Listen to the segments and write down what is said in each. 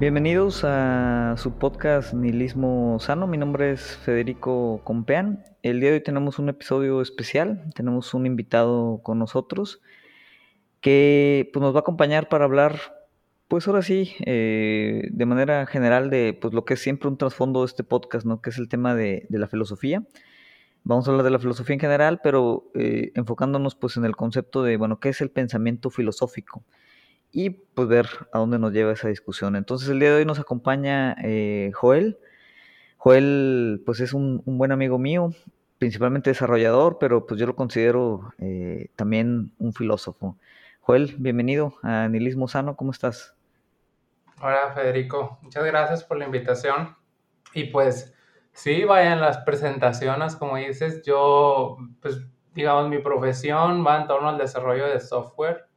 Bienvenidos a su podcast Nihilismo Sano. Mi nombre es Federico Compeán. El día de hoy tenemos un episodio especial. Tenemos un invitado con nosotros que pues, nos va a acompañar para hablar, pues ahora sí, eh, de manera general de pues, lo que es siempre un trasfondo de este podcast, ¿no? que es el tema de, la filosofía. Vamos a hablar de la filosofía en general, pero eh, enfocándonos pues en el concepto de, bueno, ¿qué es el pensamiento filosófico? Y pues ver a dónde nos lleva esa discusión. Entonces el día de hoy nos acompaña eh, Joel. Joel pues es un, buen amigo mío, principalmente desarrollador, pero pues yo lo considero eh, también un filósofo. Joel, bienvenido a Nihilismo Sano, ¿cómo estás? Hola Federico, muchas gracias por la invitación. Y pues sí, vayan las presentaciones, como dices, yo pues digamos mi profesión va en torno al desarrollo de software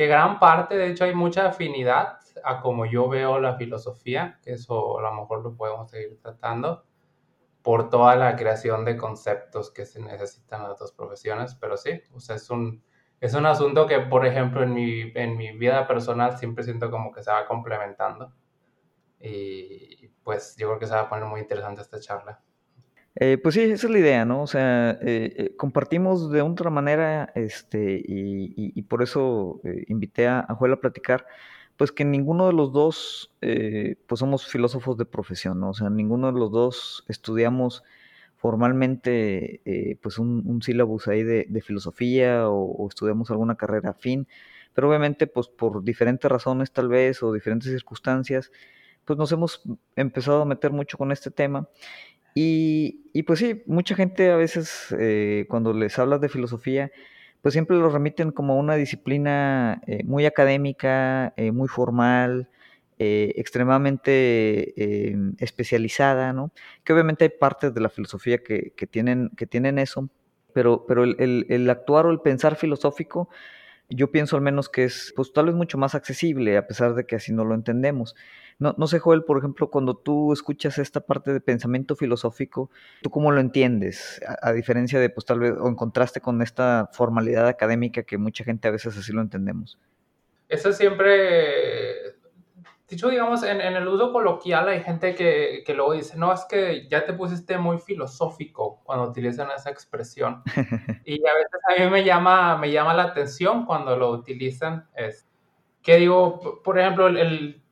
que gran parte, de hecho, hay mucha afinidad a como yo veo la filosofía, que eso a lo mejor lo podemos seguir tratando, por toda la creación de conceptos que se necesitan en las dos profesiones, pero sí, o sea, es un, es un asunto que, por ejemplo, en mi, en mi vida personal siempre siento como que se va complementando. Y pues yo creo que se va a poner muy interesante esta charla. Eh, pues sí, esa es la idea, ¿no? O sea, eh, eh, compartimos de otra manera, este, y, por eso invité a, a, a platicar, pues que ninguno de los dos, pues somos filósofos de profesión, ¿no? O sea, ninguno de los dos estudiamos formalmente, pues un, un sílabus ahí de, filosofía o, o, estudiamos alguna carrera afín, pero obviamente, pues por diferentes razones tal vez o diferentes circunstancias, pues nos hemos empezado a meter mucho con este tema y, pues sí, mucha gente a veces eh, cuando les hablas de filosofía, pues siempre lo remiten como una disciplina eh, muy académica, eh, muy formal, extremadamente especializada, ¿no? Que obviamente hay partes de la filosofía que, tienen, que tienen eso, pero, pero el, el, actuar o el pensar filosófico, yo pienso al menos que es, pues tal vez mucho más accesible, a pesar de que así no lo entendemos. No, no sé, Joel, por ejemplo, cuando tú escuchas esta parte de pensamiento filosófico, ¿tú cómo lo entiendes? A, diferencia de, pues tal vez, o en contraste con esta formalidad académica que mucha gente a veces así lo entendemos. Eso siempre, dicho, digamos, en, el uso coloquial hay gente que, que, luego dice, no, es que ya te pusiste muy filosófico cuando utilizan esa expresión. y a veces a mí me llama, me llama la atención cuando lo utilizan. Es, que digo, por ejemplo, el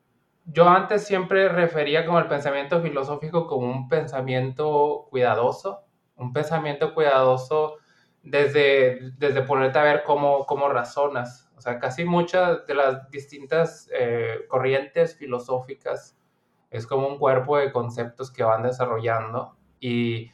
yo antes siempre refería como el pensamiento filosófico como un pensamiento cuidadoso, un pensamiento cuidadoso desde, desde ponerte a ver cómo, cómo razonas. Sea, casi muchas de las distintas eh, corrientes filosóficas es como un cuerpo de conceptos que van desarrollando y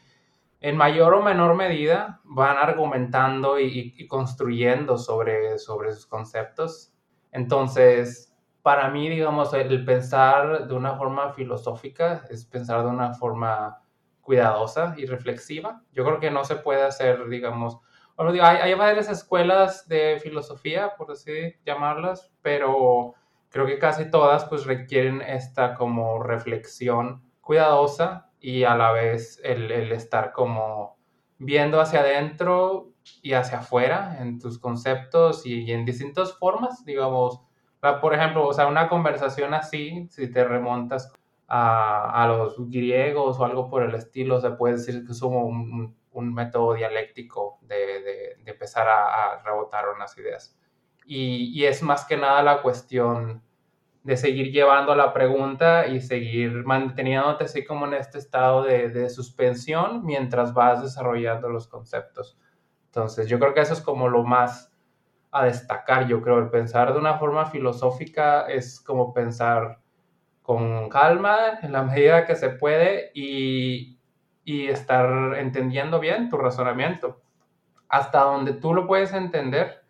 en mayor o menor medida van argumentando y, y construyendo sobre, sobre sus conceptos. Entonces, para mí, digamos, el pensar de una forma filosófica es pensar de una forma cuidadosa y reflexiva. Yo creo que no se puede hacer, digamos, bueno, hay, hay varias escuelas de filosofía, por así llamarlas, pero creo que casi todas pues requieren esta como reflexión cuidadosa y a la vez el, el estar como viendo hacia adentro y hacia afuera en tus conceptos y, y en distintas formas, digamos, por ejemplo, o sea, una conversación así, si te remontas a, a los griegos o algo por el estilo, se puede decir que es un, un método dialéctico de, empezar a, rebotar unas ideas. Y, y, es más que nada la cuestión de seguir llevando la pregunta y seguir manteniéndote así como en este estado de, de suspensión mientras vas desarrollando los conceptos. Entonces, yo creo que eso es como lo más a destacar, yo creo. El pensar de una forma filosófica es como pensar con calma en la medida que se puede y, y estar entendiendo bien tu razonamiento hasta donde tú lo puedes entender.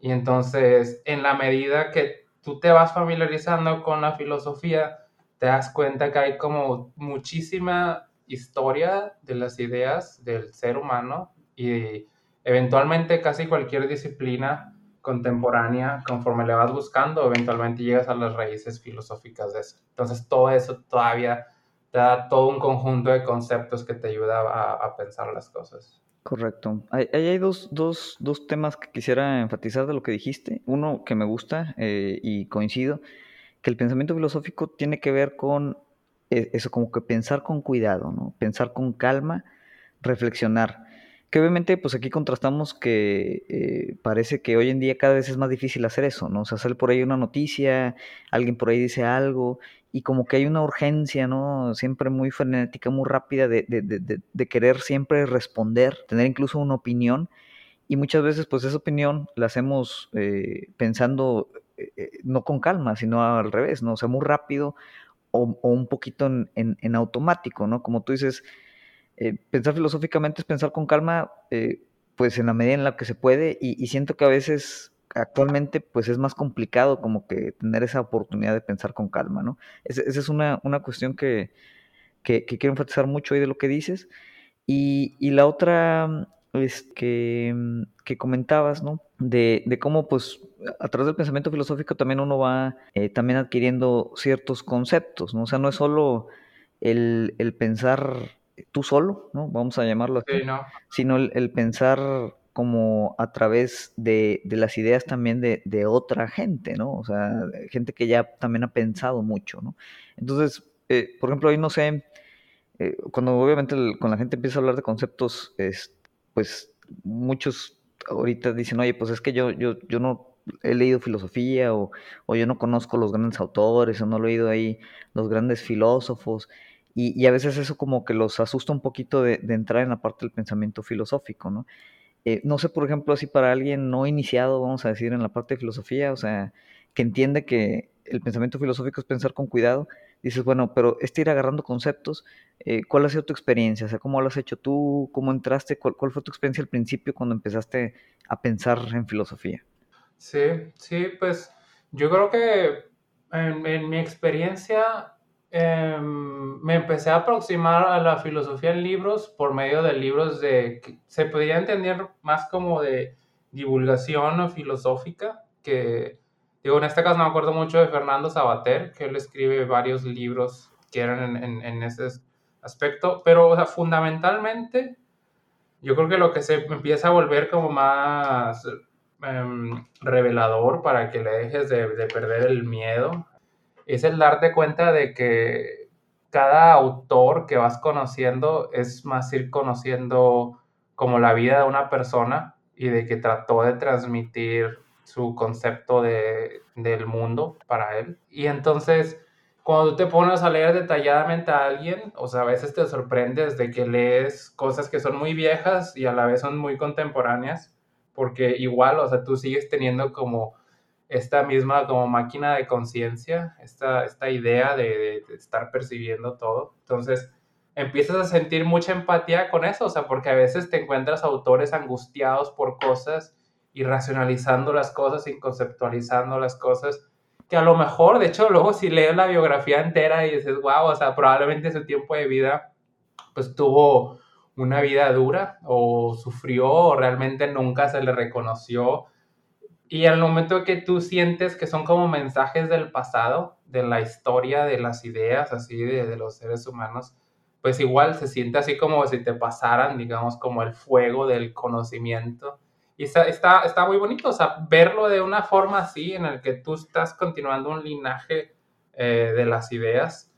Y entonces, en la medida que tú te vas familiarizando con la filosofía, te das cuenta que hay como muchísima historia de las ideas del ser humano y eventualmente casi cualquier disciplina contemporánea, conforme le vas buscando, eventualmente llegas a las raíces filosóficas de eso. Entonces, todo eso todavía te da todo un conjunto de conceptos que te ayuda a, pensar las cosas. Correcto. Hay, hay dos, dos, dos, temas que quisiera enfatizar de lo que dijiste. Uno que me gusta eh, y coincido, que el pensamiento filosófico tiene que ver con eh, eso, como que pensar con cuidado, ¿no? Pensar con calma, reflexionar. Que obviamente, pues aquí contrastamos que eh, parece que hoy en día cada vez es más difícil hacer eso, ¿no? O sea, sale por ahí una noticia, alguien por ahí dice algo, y como que hay una urgencia, ¿no? Siempre muy frenética, muy rápida de, de, de, de querer siempre responder, tener incluso una opinión, y muchas veces, pues esa opinión la hacemos eh, pensando eh, eh, no con calma, sino al revés, ¿no? O sea, muy rápido o, o un poquito en, en, en, automático, ¿no? Como tú dices, eh, pensar filosóficamente es pensar con calma, eh, pues en la medida en la que se puede, y, y, siento que a veces actualmente pues es más complicado como que tener esa oportunidad de pensar con calma, ¿no? Esa, esa es una, una cuestión que, que, que, quiero enfatizar mucho ahí de lo que dices. Y, y la otra es que, que comentabas, ¿no? De, de, cómo, pues, a través del pensamiento filosófico también uno va eh, también adquiriendo ciertos conceptos, ¿no? O sea, no es solo el, el pensar tú solo, ¿no? Vamos a llamarlo así, Sí, no. sino el, el pensar como a través de, de las ideas también de, de, otra gente, ¿no? O sea, gente que ya también ha pensado mucho, ¿no? Entonces, eh, por ejemplo, hoy no sé, eh, cuando obviamente el, con la gente empieza a hablar de conceptos, es, pues muchos ahorita dicen, oye, pues es que yo, yo, yo no he leído filosofía o, o, yo no conozco los grandes autores o no he leído ahí los grandes filósofos. Y, y, a veces eso como que los asusta un poquito de, de entrar en la parte del pensamiento filosófico, ¿no? Eh, no sé, por ejemplo, si para alguien no iniciado, vamos a decir, en la parte de filosofía, o sea, que entiende que el pensamiento filosófico es pensar con cuidado, dices, bueno, pero este ir agarrando conceptos, eh, ¿cuál ha sido tu experiencia? O sea, ¿cómo lo has hecho tú? ¿Cómo entraste? ¿Cuál, ¿Cuál, fue tu experiencia al principio cuando empezaste a pensar en filosofía? Sí, sí, pues yo creo que en mi experiencia eh, me empecé a aproximar a la filosofía en libros por medio de libros de que se podía entender más como de divulgación filosófica que digo en este caso no me acuerdo mucho de Fernando Sabater que él escribe varios libros que eran en, en, en ese aspecto pero fundamentalmente yo creo que lo que se empieza a volver como más eh, revelador para que le dejes de, de perder el miedo es el darte cuenta de que cada autor que vas conociendo es más ir conociendo como la vida de una persona y de que trató de transmitir su concepto de, del mundo para él. Y entonces, cuando tú te pones a leer detalladamente a alguien, o sea, a veces te sorprendes de que lees cosas que son muy viejas y a la vez son muy contemporáneas, porque igual, o sea, tú sigues teniendo como esta misma como máquina de conciencia, esta, esta idea de, estar percibiendo todo. Entonces, empiezas a sentir mucha empatía con eso, o sea, porque a veces te encuentras autores angustiados por cosas y racionalizando las cosas y conceptualizando las cosas, que a lo mejor, de hecho, luego si lees la biografía entera y dices, wow, o sea, probablemente su tiempo de vida, pues tuvo una vida dura o sufrió o realmente nunca se le reconoció y al momento que tú sientes que son como mensajes del pasado, de la historia, de las ideas, así, de, de, los seres humanos, pues igual se siente así como si te pasaran, digamos, como el fuego del conocimiento. Y está, está, está muy bonito, o sea, verlo de una forma así, en el que tú estás continuando un linaje eh, de las ideas,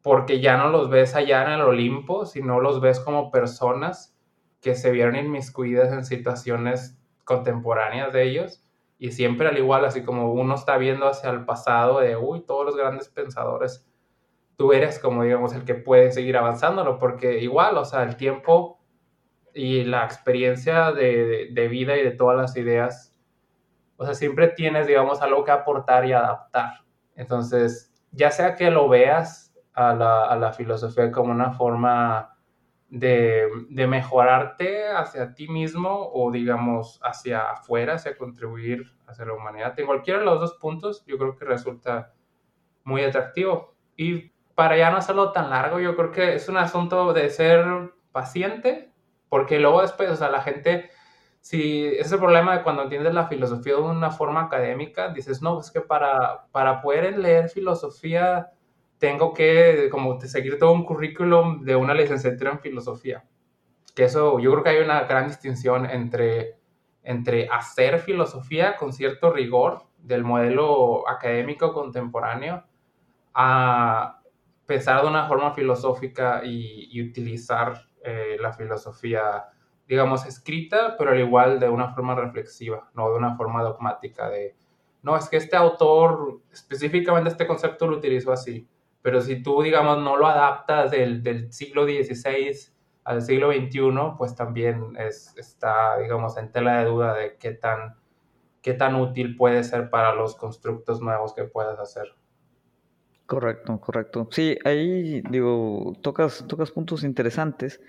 porque ya no los ves allá en el Olimpo, sino los ves como personas que se vieron inmiscuidas en situaciones contemporáneas de ellos y siempre al igual, así como uno está viendo hacia el pasado de, uy, todos los grandes pensadores, tú eres como, digamos, el que puede seguir avanzándolo, porque igual, o sea, el tiempo y la experiencia de, de, vida y de todas las ideas, o sea, siempre tienes, digamos, algo que aportar y adaptar. Entonces, ya sea que lo veas a la, a la filosofía como una forma de, de, mejorarte hacia ti mismo o digamos hacia afuera, hacia contribuir hacia la humanidad. En cualquiera de los dos puntos yo creo que resulta muy atractivo. Y para ya no hacerlo tan largo, yo creo que es un asunto de ser paciente, porque luego después, o sea, la gente, si es el problema de cuando entiendes la filosofía de una forma académica, dices, no, es que para, para poder leer filosofía tengo que como seguir todo un currículum de una licenciatura en filosofía. Que eso, yo creo que hay una gran distinción entre, entre hacer filosofía con cierto rigor del modelo académico contemporáneo a pensar de una forma filosófica y, utilizar eh, la filosofía, digamos, escrita, pero al igual de una forma reflexiva, no de una forma dogmática de, no, es que este autor específicamente este concepto lo utilizó así, pero si tú, digamos, no lo adaptas del, del siglo XVI al siglo XXI, pues también es, está, digamos, en tela de duda de qué tan, qué tan útil puede ser para los constructos nuevos que puedas hacer. Correcto, correcto. Sí, ahí digo, tocas, tocas puntos interesantes.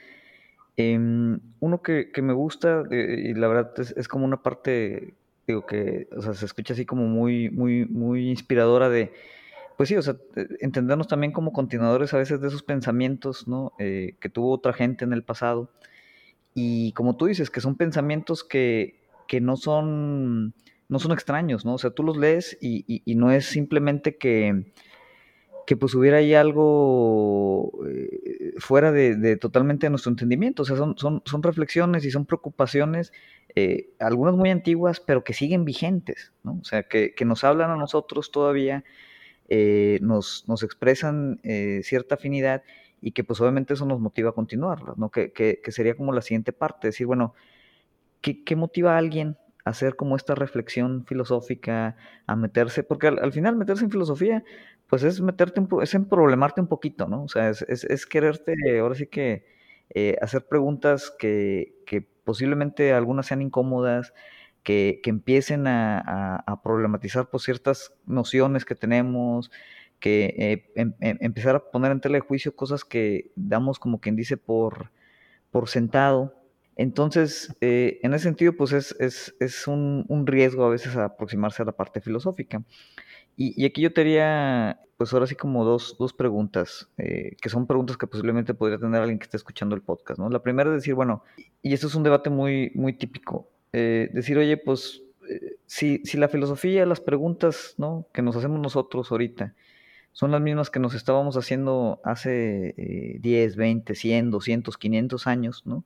Em, uno que, que, me gusta, eh, y la verdad es, es, como una parte, digo, que o sea, se escucha así como muy, muy, muy inspiradora de, pues sí, o sea, eh, entendernos también como continuadores a veces de esos pensamientos, ¿no? Eh, que tuvo otra gente en el pasado. Y como tú dices, que son pensamientos que, que no son, no son extraños, ¿no? O sea, tú los lees y, y, y no es simplemente que que pues hubiera ahí algo eh, fuera de, totalmente de nuestro entendimiento. O sea, son, son, son reflexiones y son preocupaciones, algunas muy antiguas, pero que siguen vigentes, ¿no? O sea, que, nos hablan a nosotros todavía, eh, nos, nos, expresan cierta afinidad y que pues obviamente eso nos motiva a continuarlas, ¿no? Que, que, sería como la siguiente parte, decir, bueno, ¿qué, qué motiva a alguien hacer como esta reflexión filosófica, a meterse, porque al, final meterse en filosofía, pues es meterte, en, es en problemarte un poquito, ¿no? O sea, es, es, quererte, ahora sí que eh, hacer preguntas que, que, posiblemente algunas sean incómodas, que, que empiecen a, a, problematizar por pues, ciertas nociones que tenemos, que eh, em, em, empezar a poner en tela de juicio cosas que damos como quien dice por, por sentado, entonces, eh, en ese sentido, pues es, es, es un, un, riesgo a veces aproximarse a la parte filosófica. Y, y, aquí yo tenía, pues ahora sí como dos, dos preguntas, eh, que son preguntas que posiblemente podría tener alguien que esté escuchando el podcast, ¿no? La primera es decir, bueno, y esto es un debate muy, muy típico, eh, decir, oye, pues si, si la filosofía, las preguntas, ¿no? Que nos hacemos nosotros ahorita, son las mismas que nos estábamos haciendo hace 10, 20, 100, 200, 500 años, ¿no?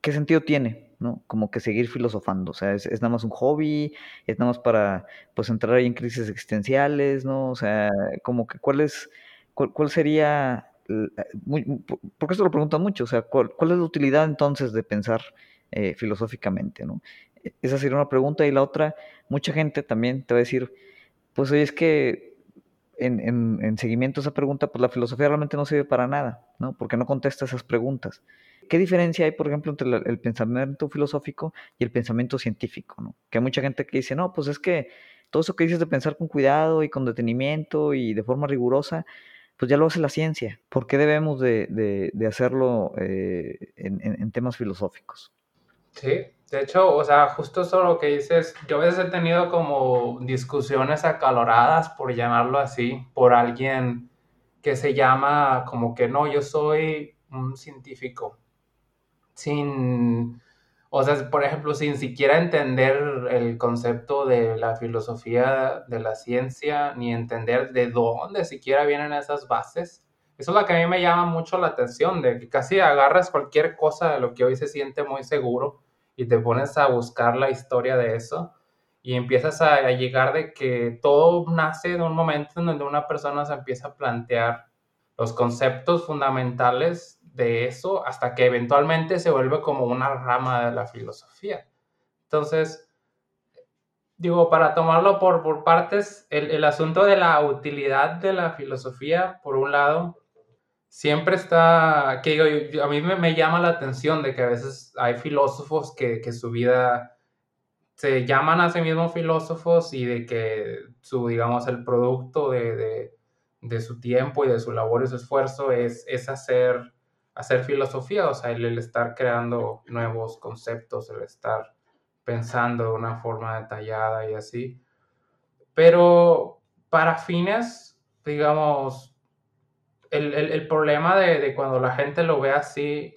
¿qué sentido tiene? ¿no? Como que seguir filosofando, o sea, es, nada más un hobby, es nada más para, pues, entrar ahí en crisis existenciales, ¿no? O sea, como que cuál es, cuál, sería, muy, porque esto lo preguntan mucho, o sea, ¿cuál, es la utilidad entonces de pensar eh, filosóficamente, ¿no? E, esa sería una pregunta y la otra, mucha gente también te va a decir, pues oye, es que en, en, en seguimiento a esa pregunta, pues la filosofía realmente no sirve para nada, ¿no? Porque no contesta esas preguntas. ¿Qué diferencia hay, por ejemplo, entre el pensamiento filosófico y el pensamiento científico? Que hay mucha gente que dice, no, pues es que todo eso que dices de pensar con cuidado y con detenimiento y de forma rigurosa, pues ya lo hace la ciencia. ¿Por qué debemos de, hacerlo eh, en, temas filosóficos? Sí, de hecho, o sea, justo eso lo que dices, yo a veces he tenido como discusiones acaloradas, por llamarlo así, por alguien que se llama como que no, yo soy un científico sin, o sea, por ejemplo, sin siquiera entender el concepto de la filosofía de la ciencia, ni entender de dónde siquiera vienen esas bases. Eso es lo que a mí me llama mucho la atención, de que casi agarras cualquier cosa de lo que hoy se siente muy seguro y te pones a buscar la historia de eso y empiezas a, llegar de que todo nace de un momento en donde una persona se empieza a plantear los conceptos fundamentales de eso hasta que eventualmente se vuelve como una rama de la filosofía. Entonces, digo, para tomarlo por, por partes, el, el, asunto de la utilidad de la filosofía, por un lado, siempre está, que a mí me, me, llama la atención de que a veces hay filósofos que, que su vida se llaman a sí mismos filósofos y de que su, digamos, el producto de, de, de su tiempo y de su labor y su esfuerzo es, es hacer hacer filosofía, o sea, el, estar creando nuevos conceptos, el estar pensando de una forma detallada y así. Pero para fines, digamos, el, el, problema de, de, cuando la gente lo ve así,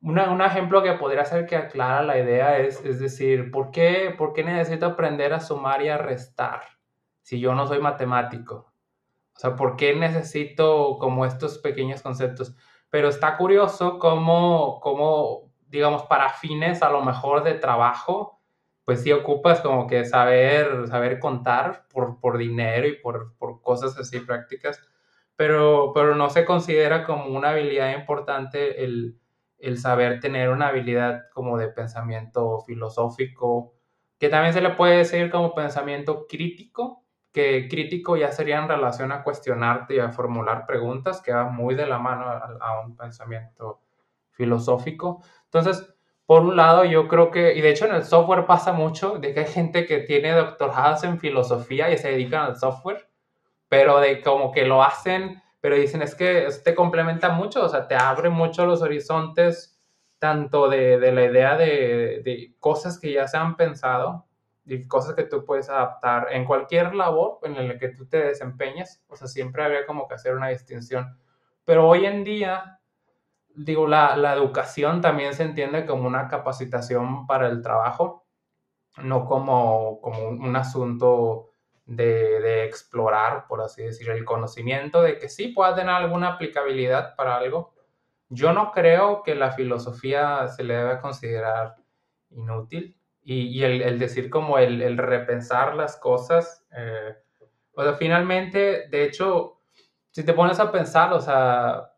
una, un ejemplo que podría ser que aclara la idea es, es decir, ¿por qué, ¿por qué necesito aprender a sumar y a restar si yo no soy matemático? O sea, ¿por qué necesito como estos pequeños conceptos? pero está curioso cómo, cómo, digamos, para fines a lo mejor de trabajo, pues sí ocupas como que saber, saber contar por, por dinero y por, por cosas así prácticas, pero, pero no se considera como una habilidad importante el, el saber tener una habilidad como de pensamiento filosófico, que también se le puede decir como pensamiento crítico, que crítico ya sería en relación a cuestionarte y a formular preguntas, que va muy de la mano a, un pensamiento filosófico. Entonces, por un lado, yo creo que, y de hecho en el software pasa mucho, de que hay gente que tiene doctorados en filosofía y se dedican al software, pero de como que lo hacen, pero dicen es que te complementa mucho, o sea, te abre mucho los horizontes, tanto de, de la idea de, de cosas que ya se han pensado, y cosas que tú puedes adaptar en cualquier labor en la que tú te desempeñes. O sea, siempre habría como que hacer una distinción. Pero hoy en día, digo, la, la educación también se entiende como una capacitación para el trabajo, no como, como un, asunto de, explorar, por así decir, el conocimiento de que sí pueda tener alguna aplicabilidad para algo. Yo no creo que la filosofía se le debe considerar inútil y, el, decir como el, repensar las cosas. Eh, o sea, finalmente, de hecho, si te pones a pensar, o sea,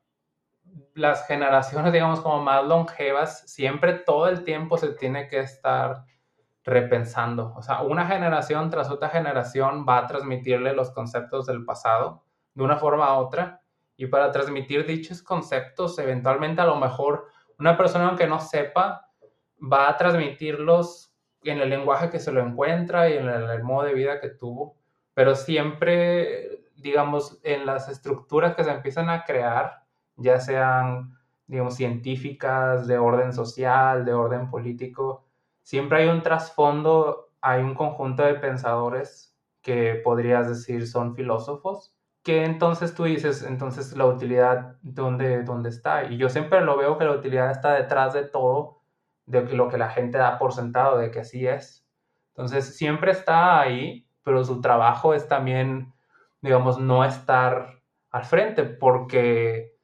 las generaciones, digamos, como más longevas, siempre todo el tiempo se tiene que estar repensando. O sea, una generación tras otra generación va a transmitirle los conceptos del pasado de una forma a otra. Y para transmitir dichos conceptos, eventualmente a lo mejor una persona que no sepa va a transmitirlos en el lenguaje que se lo encuentra y en el, modo de vida que tuvo, pero siempre, digamos, en las estructuras que se empiezan a crear, ya sean, digamos, científicas, de orden social, de orden político, siempre hay un trasfondo, hay un conjunto de pensadores que podrías decir son filósofos, que entonces tú dices, entonces la utilidad, ¿dónde, dónde está? Y yo siempre lo veo que la utilidad está detrás de todo de lo que la gente da por sentado, de que así es. Entonces, siempre está ahí, pero su trabajo es también, digamos, no estar al frente, porque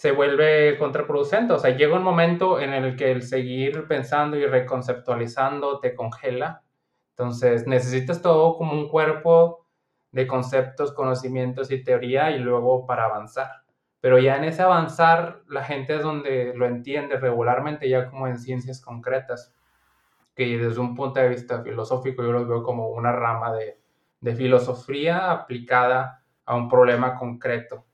se vuelve contraproducente. O sea, llega un momento en el que el seguir pensando y reconceptualizando te congela. Entonces, necesitas todo como un cuerpo de conceptos, conocimientos y teoría y luego para avanzar. Pero ya en ese avanzar, la gente es donde lo entiende regularmente, ya como en ciencias concretas, que desde un punto de vista filosófico yo lo veo como una rama de, de filosofía aplicada a un problema concreto,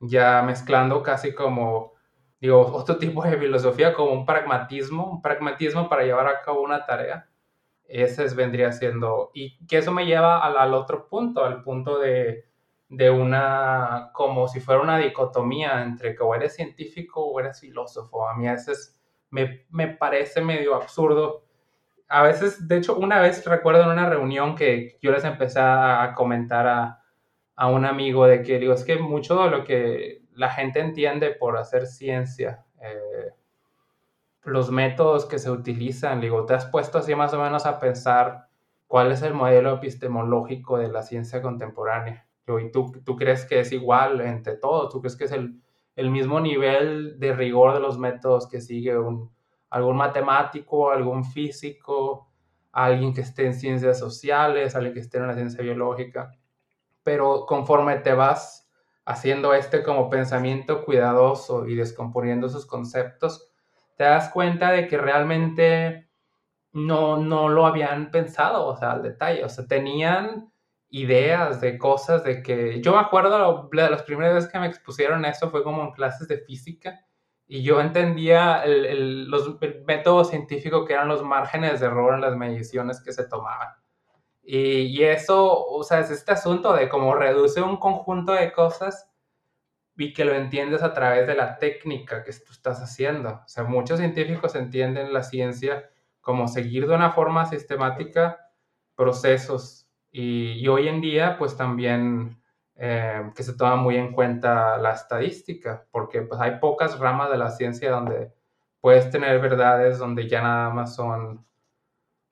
ya mezclando casi como, digo, otro tipo de filosofía, como un pragmatismo, un pragmatismo para llevar a cabo una tarea. Ese vendría siendo, y que eso me lleva al, al otro punto, al punto de de una, como si fuera una dicotomía entre que o eres científico o eres filósofo. A mí a veces me, me parece medio absurdo. A veces, de hecho, una vez recuerdo en una reunión que yo les empecé a comentar a, a un amigo de que digo, es que mucho de lo que la gente entiende por hacer ciencia, eh, los métodos que se utilizan, digo, te has puesto así más o menos a pensar cuál es el modelo epistemológico de la ciencia contemporánea y tú, tú crees que es igual entre todos, tú crees que es el, el mismo nivel de rigor de los métodos que sigue un, algún matemático, algún físico, alguien que esté en ciencias sociales, alguien que esté en la ciencia biológica. Pero conforme te vas haciendo este como pensamiento cuidadoso y descomponiendo sus conceptos, te das cuenta de que realmente no, no lo habían pensado, al detalle, o sea, tenían ideas de cosas de que yo me acuerdo de las primeras veces que me expusieron eso fue como en clases de física y yo entendía el, los, método científico que eran los márgenes de error en las mediciones que se tomaban. Y, eso, o sea, es este asunto de cómo reduce un conjunto de cosas y que lo entiendes a través de la técnica que tú estás haciendo. O sea, muchos científicos entienden la ciencia como seguir de una forma sistemática procesos y, hoy en día, pues también eh, que se toma muy en cuenta la estadística, porque pues hay pocas ramas de la ciencia donde puedes tener verdades donde ya nada más son,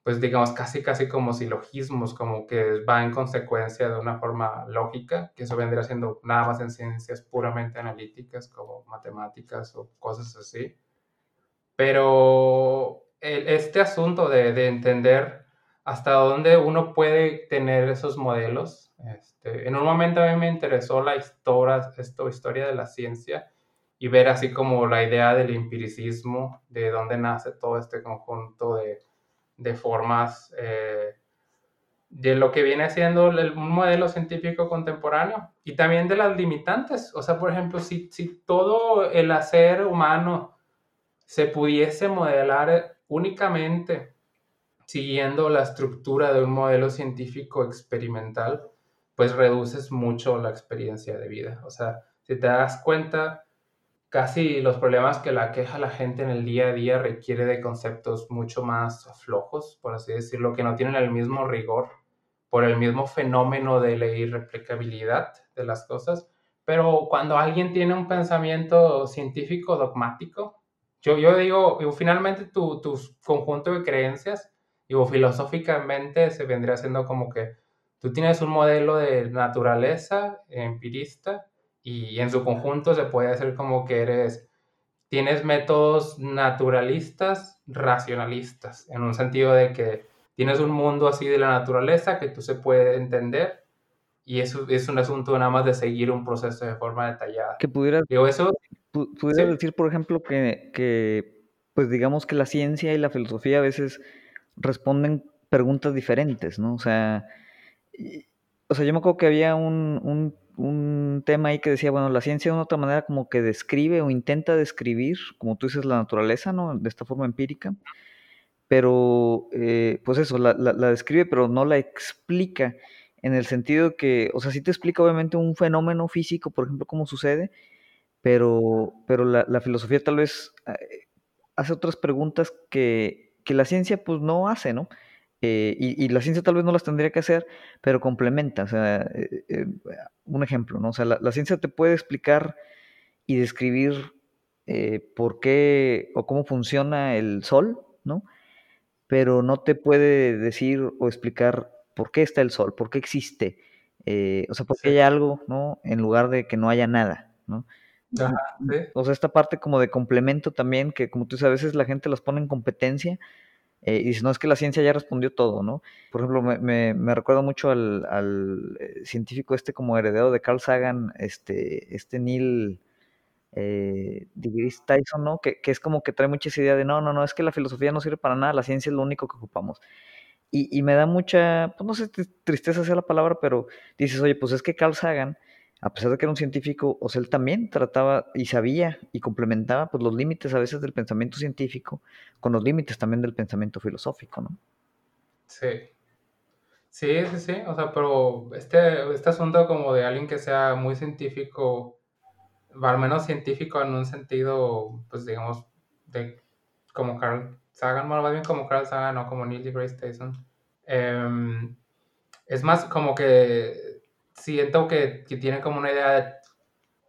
pues digamos, casi casi como silogismos, como que va en consecuencia de una forma lógica, que eso vendría siendo nada más en ciencias puramente analíticas, como matemáticas o cosas así. Pero este asunto de, de entender hasta dónde uno puede tener esos modelos Este, en un momento a mí me interesó la historia, esto, historia de la ciencia y ver así como la idea del empiricismo, de dónde nace todo este conjunto de, de formas eh, de lo que viene siendo el, un modelo científico contemporáneo y también de las limitantes. O sea, por ejemplo, si, si todo el hacer humano se pudiese modelar únicamente siguiendo la estructura de un modelo científico experimental, pues reduces mucho la experiencia de vida. O sea, si te das cuenta, casi los problemas que la queja la gente en el día a día requiere de conceptos mucho más flojos, por así decirlo, que no tienen el mismo rigor por el mismo fenómeno de la irreplicabilidad de las cosas. Pero cuando alguien tiene un pensamiento científico dogmático, yo, yo digo, finalmente tu, tu conjunto de creencias, digo, filosóficamente se vendría siendo como que tú tienes un modelo de naturaleza empirista y en su conjunto se puede hacer como que eres, tienes métodos naturalistas, racionalistas, en un sentido de que tienes un mundo así de la naturaleza que tú se puede entender y eso es un asunto nada más de seguir un proceso de forma detallada. Que pudiera, Digo, eso, pudiera decir, por ejemplo, que, que, pues digamos que la ciencia y la filosofía a veces responden preguntas diferentes, ¿no? O sea, o sea yo me acuerdo que había un, un, un tema ahí que decía, bueno, la ciencia de una otra manera como que describe o intenta describir, como tú dices, la naturaleza, ¿no? De esta forma empírica pero eh, pues eso, la, describe, pero no la explica en el sentido que, o sea, sí te explica obviamente un fenómeno físico, por ejemplo, cómo sucede, pero, pero la, filosofía tal vez eh, hace otras preguntas que, que, la ciencia pues no hace, ¿no? Eh, y, la ciencia tal vez no las tendría que hacer, pero complementa, o sea, un ejemplo, ¿no? O sea, la, ciencia te puede explicar y describir por qué o cómo funciona el sol, ¿no? pero no te puede decir o explicar por qué está el sol, por qué existe, eh, o sea, por qué hay algo, ¿no? En lugar de que no haya nada, ¿no? O sea, esta parte como de complemento también, que como tú sabes, a veces la gente las pone en competencia eh, y no, es que la ciencia ya respondió todo, ¿no? Por ejemplo, me, me, recuerdo mucho al, al, eh, científico este como heredero de Carl Sagan, este, este Neil eh, Tyson, ¿no? Que, que, es como que trae muchas ideas de no, no, no, es que la filosofía no sirve para nada, la ciencia es lo único que ocupamos. Y, y me da mucha, pues no sé, tristeza sea la palabra, pero dices, oye, pues es que Carl Sagan, a pesar de que era un científico, o sea, él también trataba y sabía y complementaba pues los límites a veces del pensamiento científico con los límites también del pensamiento filosófico, ¿no? Sí. Sí, sí, sí, o sea, pero este, este asunto como de alguien que sea muy científico al menos científico en un sentido, pues digamos, de como Carl Sagan, más bien como Carl Sagan o como Neil deGrasse Tyson. Em, es más como que siento que, que tienen como una idea de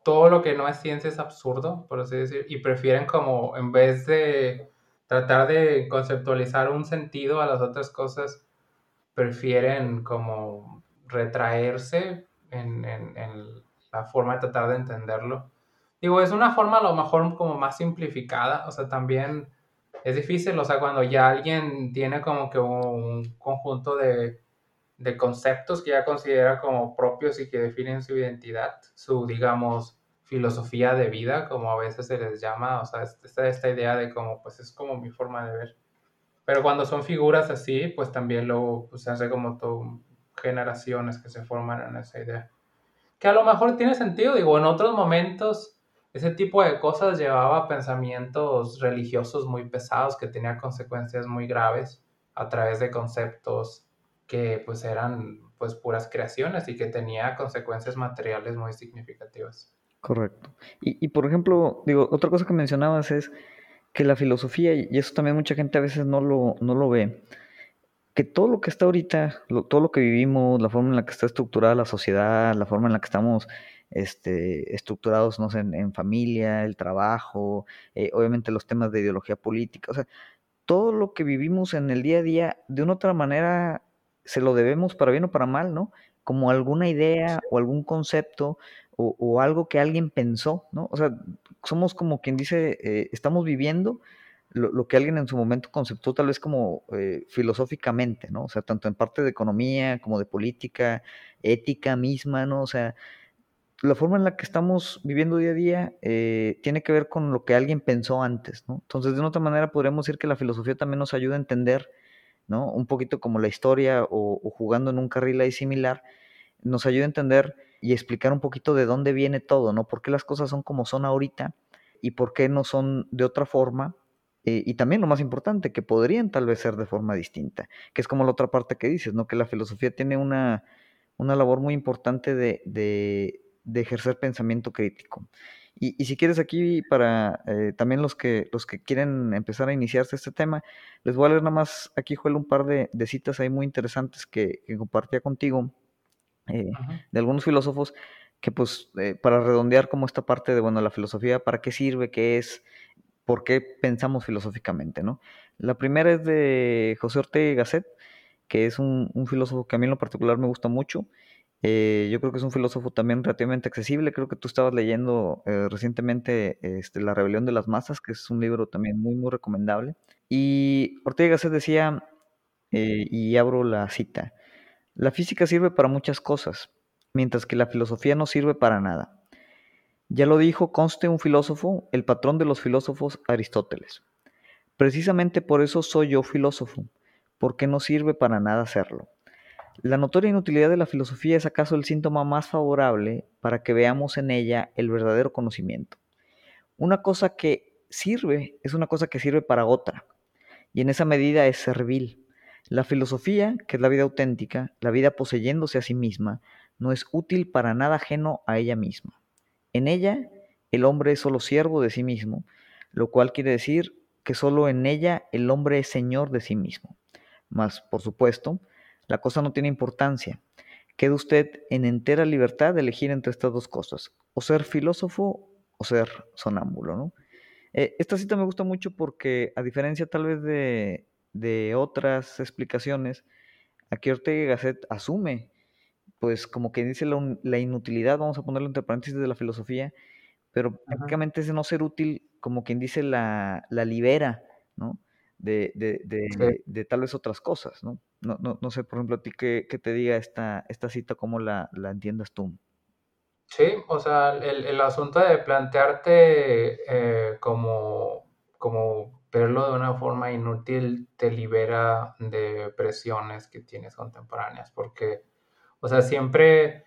todo lo que no es ciencia es absurdo, por así decir, y prefieren como, en vez de tratar de conceptualizar un sentido a las otras cosas, prefieren como retraerse en, en, en la forma de tratar de entenderlo. Digo, es una forma a lo mejor como más simplificada, o sea, también es difícil, o sea, cuando ya alguien tiene como que un conjunto de, de conceptos que ya considera como propios y que definen su identidad, su, digamos, filosofía de vida, como a veces se les llama, o sea, esta, esta idea de como, pues es como mi forma de ver. Pero cuando son figuras así, pues también luego pues, se hace como todo, generaciones que se forman en esa idea. Que a lo mejor tiene sentido, digo, en otros momentos ese tipo de cosas llevaba pensamientos religiosos muy pesados que tenían consecuencias muy graves a través de conceptos que pues eran pues puras creaciones y que tenía consecuencias materiales muy significativas. Correcto. Y, y, por ejemplo, digo, otra cosa que mencionabas es que la filosofía, y eso también mucha gente a veces no lo, no lo ve, que todo lo que está ahorita, todo lo que vivimos, la forma en la que está estructurada la sociedad, la forma en la que estamos este, estructurados, no en, familia, el trabajo, eh, obviamente los temas de ideología política, o sea, todo lo que vivimos en el día a día, de una otra manera, se lo debemos para bien o para mal, ¿no? Como alguna idea o algún concepto o, algo que alguien pensó, ¿no? O sea, somos como quien dice, eh, estamos viviendo lo, que alguien en su momento conceptuó tal vez como eh, filosóficamente, ¿no? O sea, tanto en parte de economía como de política, ética misma, ¿no? O sea, la forma en la que estamos viviendo día a día eh, tiene que ver con lo que alguien pensó antes, ¿no? Entonces, de una otra manera, podríamos decir que la filosofía también nos ayuda a entender, Un poquito como la historia o, o jugando en un carril ahí similar, nos ayuda a entender y explicar un poquito de dónde viene todo, ¿no? ¿Por qué las cosas son como son ahorita y por qué no son de otra forma? Eh, y también lo más importante, que podrían tal vez ser de forma distinta, que es como la otra parte que dices, ¿no? Que la filosofía tiene una, una labor muy importante de, de, de ejercer pensamiento crítico. Y, y, si quieres aquí, para eh, también los que, los que quieren empezar a iniciarse este tema, les voy a leer nada más aquí, Joel, un par de, de citas ahí muy interesantes que, que compartía contigo eh, de algunos filósofos que pues eh, para redondear como esta parte de, bueno, la filosofía, ¿para qué sirve? ¿Qué es? ¿Por qué pensamos filosóficamente? ¿no? La primera es de José Ortega y Gasset, que es un, un, filósofo que a mí en lo particular me gusta mucho. Eh, yo creo que es un filósofo también relativamente accesible. Creo que tú estabas leyendo eh, recientemente este, La rebelión de las masas, que es un libro también muy, muy recomendable. Y Ortega Gasset decía, eh, y abro la cita, la física sirve para muchas cosas, mientras que la filosofía no sirve para nada. Ya lo dijo Conste un filósofo, el patrón de los filósofos, Aristóteles. Precisamente por eso soy yo filósofo, porque no sirve para nada hacerlo. La notoria inutilidad de la filosofía es acaso el síntoma más favorable para que veamos en ella el verdadero conocimiento. Una cosa que sirve es una cosa que sirve para otra, y en esa medida es servil. La filosofía, que es la vida auténtica, la vida poseyéndose a sí misma, no es útil para nada ajeno a ella misma. En ella, el hombre es solo siervo de sí mismo, lo cual quiere decir que solo en ella el hombre es señor de sí mismo. Mas, por supuesto, la cosa no tiene importancia. Queda usted en entera libertad de elegir entre estas dos cosas, o ser filósofo o ser sonámbulo. ¿no? Eh, esta cita me gusta mucho porque, a diferencia tal vez de, de otras explicaciones, aquí Ortega y Gasset asume, pues como que dice la, la, inutilidad, vamos a ponerlo entre paréntesis de la filosofía, pero Ajá. prácticamente ese no ser útil, como quien dice, la, la libera, ¿no? De, de, de, sí. de, tal vez otras cosas, ¿no? No, no, no sé, por ejemplo, a ti que, que te diga esta, esta cita, ¿cómo la, la entiendas tú? Sí, o sea, el, el asunto de plantearte eh, como, como verlo de una forma inútil te libera de presiones que tienes contemporáneas, porque, o sea, siempre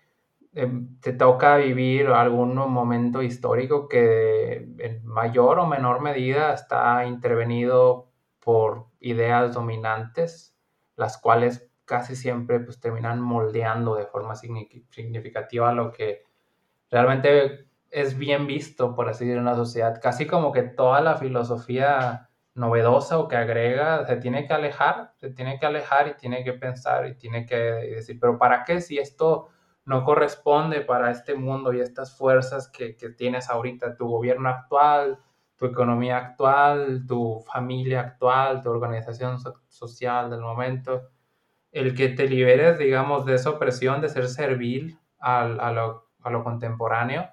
eh, te toca vivir algún momento histórico que en mayor o menor medida está intervenido por ideas dominantes, las cuales casi siempre pues terminan moldeando de forma significativa lo que realmente es bien visto, por así decirlo, en la sociedad. Casi como que toda la filosofía novedosa o que agrega, se tiene que alejar, se tiene que alejar y tiene que pensar y tiene que decir, pero ¿para qué si esto no corresponde para este mundo y estas fuerzas que, que tienes ahorita, tu gobierno actual, tu economía actual, tu familia actual, tu organización so social del momento? El que te liberes, digamos, de esa opresión de ser servil a, a, lo, a lo contemporáneo,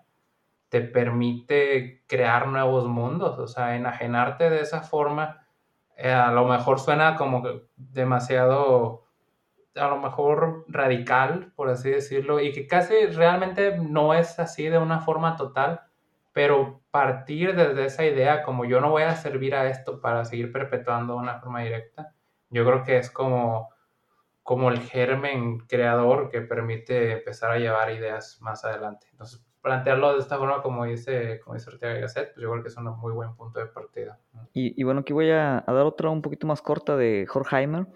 te permite crear nuevos mundos, o sea, enajenarte de esa forma, eh, a lo mejor suena como demasiado, a lo mejor radical, por así decirlo, y que casi realmente no es así de una forma total, pero partir desde esa idea, como yo no voy a servir a esto para seguir perpetuando de una forma directa, yo creo que es como, como el germen creador que permite empezar a llevar ideas más adelante. Entonces, plantearlo de esta forma, como dice, como dice Ortega Gasset, pues yo creo que es un muy buen punto de partida. Y, y bueno, aquí voy a, a, dar otra un poquito más corta de Horkheimer,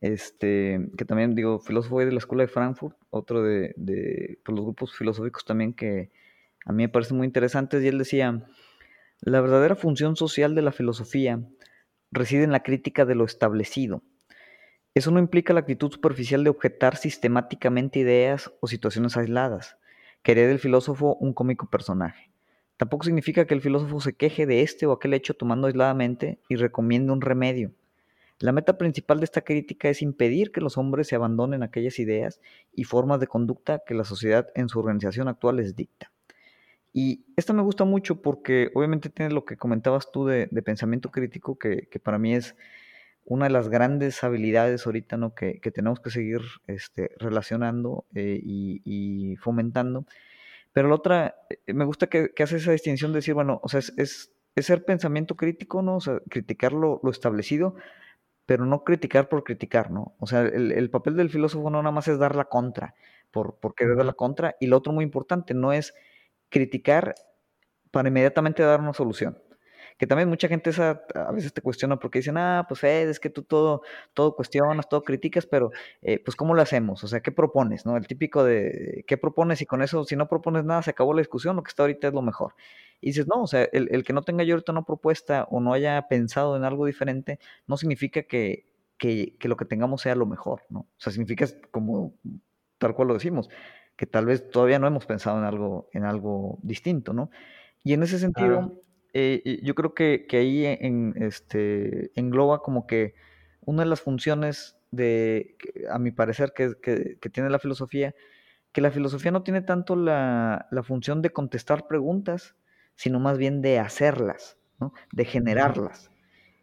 este, que también, digo, filósofo de la Escuela de Frankfurt, otro de, de pues, los grupos filosóficos también que a mí me parecen muy interesantes, y él decía, la verdadera función social de la filosofía reside en la crítica de lo establecido. Eso no implica la actitud superficial de objetar sistemáticamente ideas o situaciones aisladas que del filósofo un cómico personaje. Tampoco significa que el filósofo se queje de este o aquel hecho tomando aisladamente y recomiende un remedio. La meta principal de esta crítica es impedir que los hombres se abandonen aquellas ideas y formas de conducta que la sociedad en su organización actual les dicta. Y esta me gusta mucho porque obviamente tiene lo que comentabas tú de, pensamiento crítico, que, para mí es una de las grandes habilidades ahorita, ¿no? Que, tenemos que seguir este, relacionando eh, y, fomentando. Pero la otra, eh, me gusta que, hace esa distinción de decir, bueno, o sea, es, es, ser pensamiento crítico, ¿no? O sea, criticar lo, establecido, pero no criticar por criticar, ¿no? O sea, el, papel del filósofo no nada más es dar la contra, por, por querer dar la contra. Y lo otro muy importante, no es criticar para inmediatamente dar una solución. Que también mucha gente esa, a veces te cuestiona porque dicen, ah, pues Fed, es que tú todo, todo cuestionas, todo criticas, pero eh, pues ¿cómo lo hacemos? O sea, ¿qué propones? ¿no? El típico de, ¿qué propones? Y con eso, si no propones nada, se acabó la discusión, lo que está ahorita es lo mejor. Y dices, no, o sea, el, que no tenga yo ahorita una propuesta o no haya pensado en algo diferente, no significa que, que, que lo que tengamos sea lo mejor, ¿no? O sea, significa como tal cual lo decimos, que tal vez todavía no hemos pensado en algo, en algo distinto, ¿no? Y en ese sentido, eh, yo creo que, ahí en, este, engloba como que una de las funciones de, a mi parecer, que, tiene la filosofía, que la filosofía no tiene tanto la, función de contestar preguntas, sino más bien de hacerlas, ¿no? de generarlas.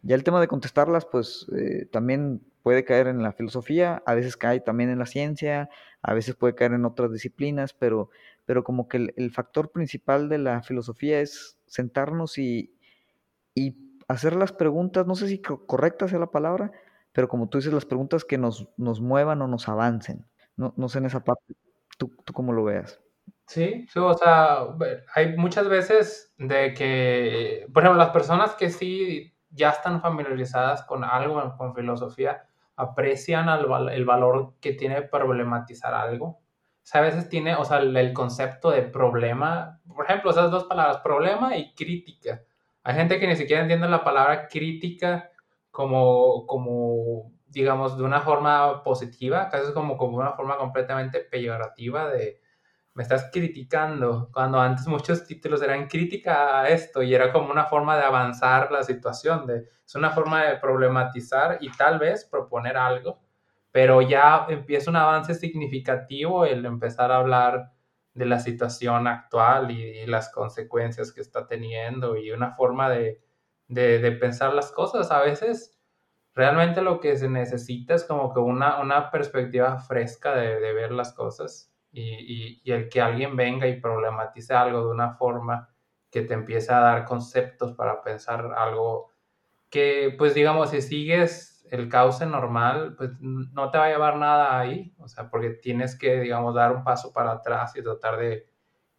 Ya el tema de contestarlas, pues eh, también puede caer en la filosofía, a veces cae también en la ciencia, a veces puede caer en otras disciplinas, pero, pero como que el, factor principal de la filosofía es sentarnos y, y, hacer las preguntas, no sé si correcta sea la palabra, pero como tú dices, las preguntas que nos, nos muevan o nos avancen. No, no sé en esa parte, ¿tú, tú cómo lo veas? Sí, sí, o sea, hay muchas veces de que, por ejemplo, las personas que sí ya están familiarizadas con algo, con filosofía, aprecian el valor que tiene problematizar algo. O sea, a veces tiene, o sea, el, concepto de problema, por ejemplo, esas dos palabras, problema y crítica. Hay gente que ni siquiera entiende la palabra crítica como, como digamos, de una forma positiva, casi como, como una forma completamente peyorativa de, me estás criticando, cuando antes muchos títulos eran crítica a esto y era como una forma de avanzar la situación, de, es una forma de problematizar y tal vez proponer algo, pero ya empieza un avance significativo el empezar a hablar de la situación actual y, las consecuencias que está teniendo y una forma de, de, pensar las cosas. A veces realmente lo que se necesita es como que una, una perspectiva fresca de, de ver las cosas y, el que alguien venga y problematice algo de una forma que te empiece a dar conceptos para pensar algo que, pues digamos, si sigues el cauce normal, pues no te va a llevar nada ahí, o sea, porque tienes que, digamos, dar un paso para atrás y tratar de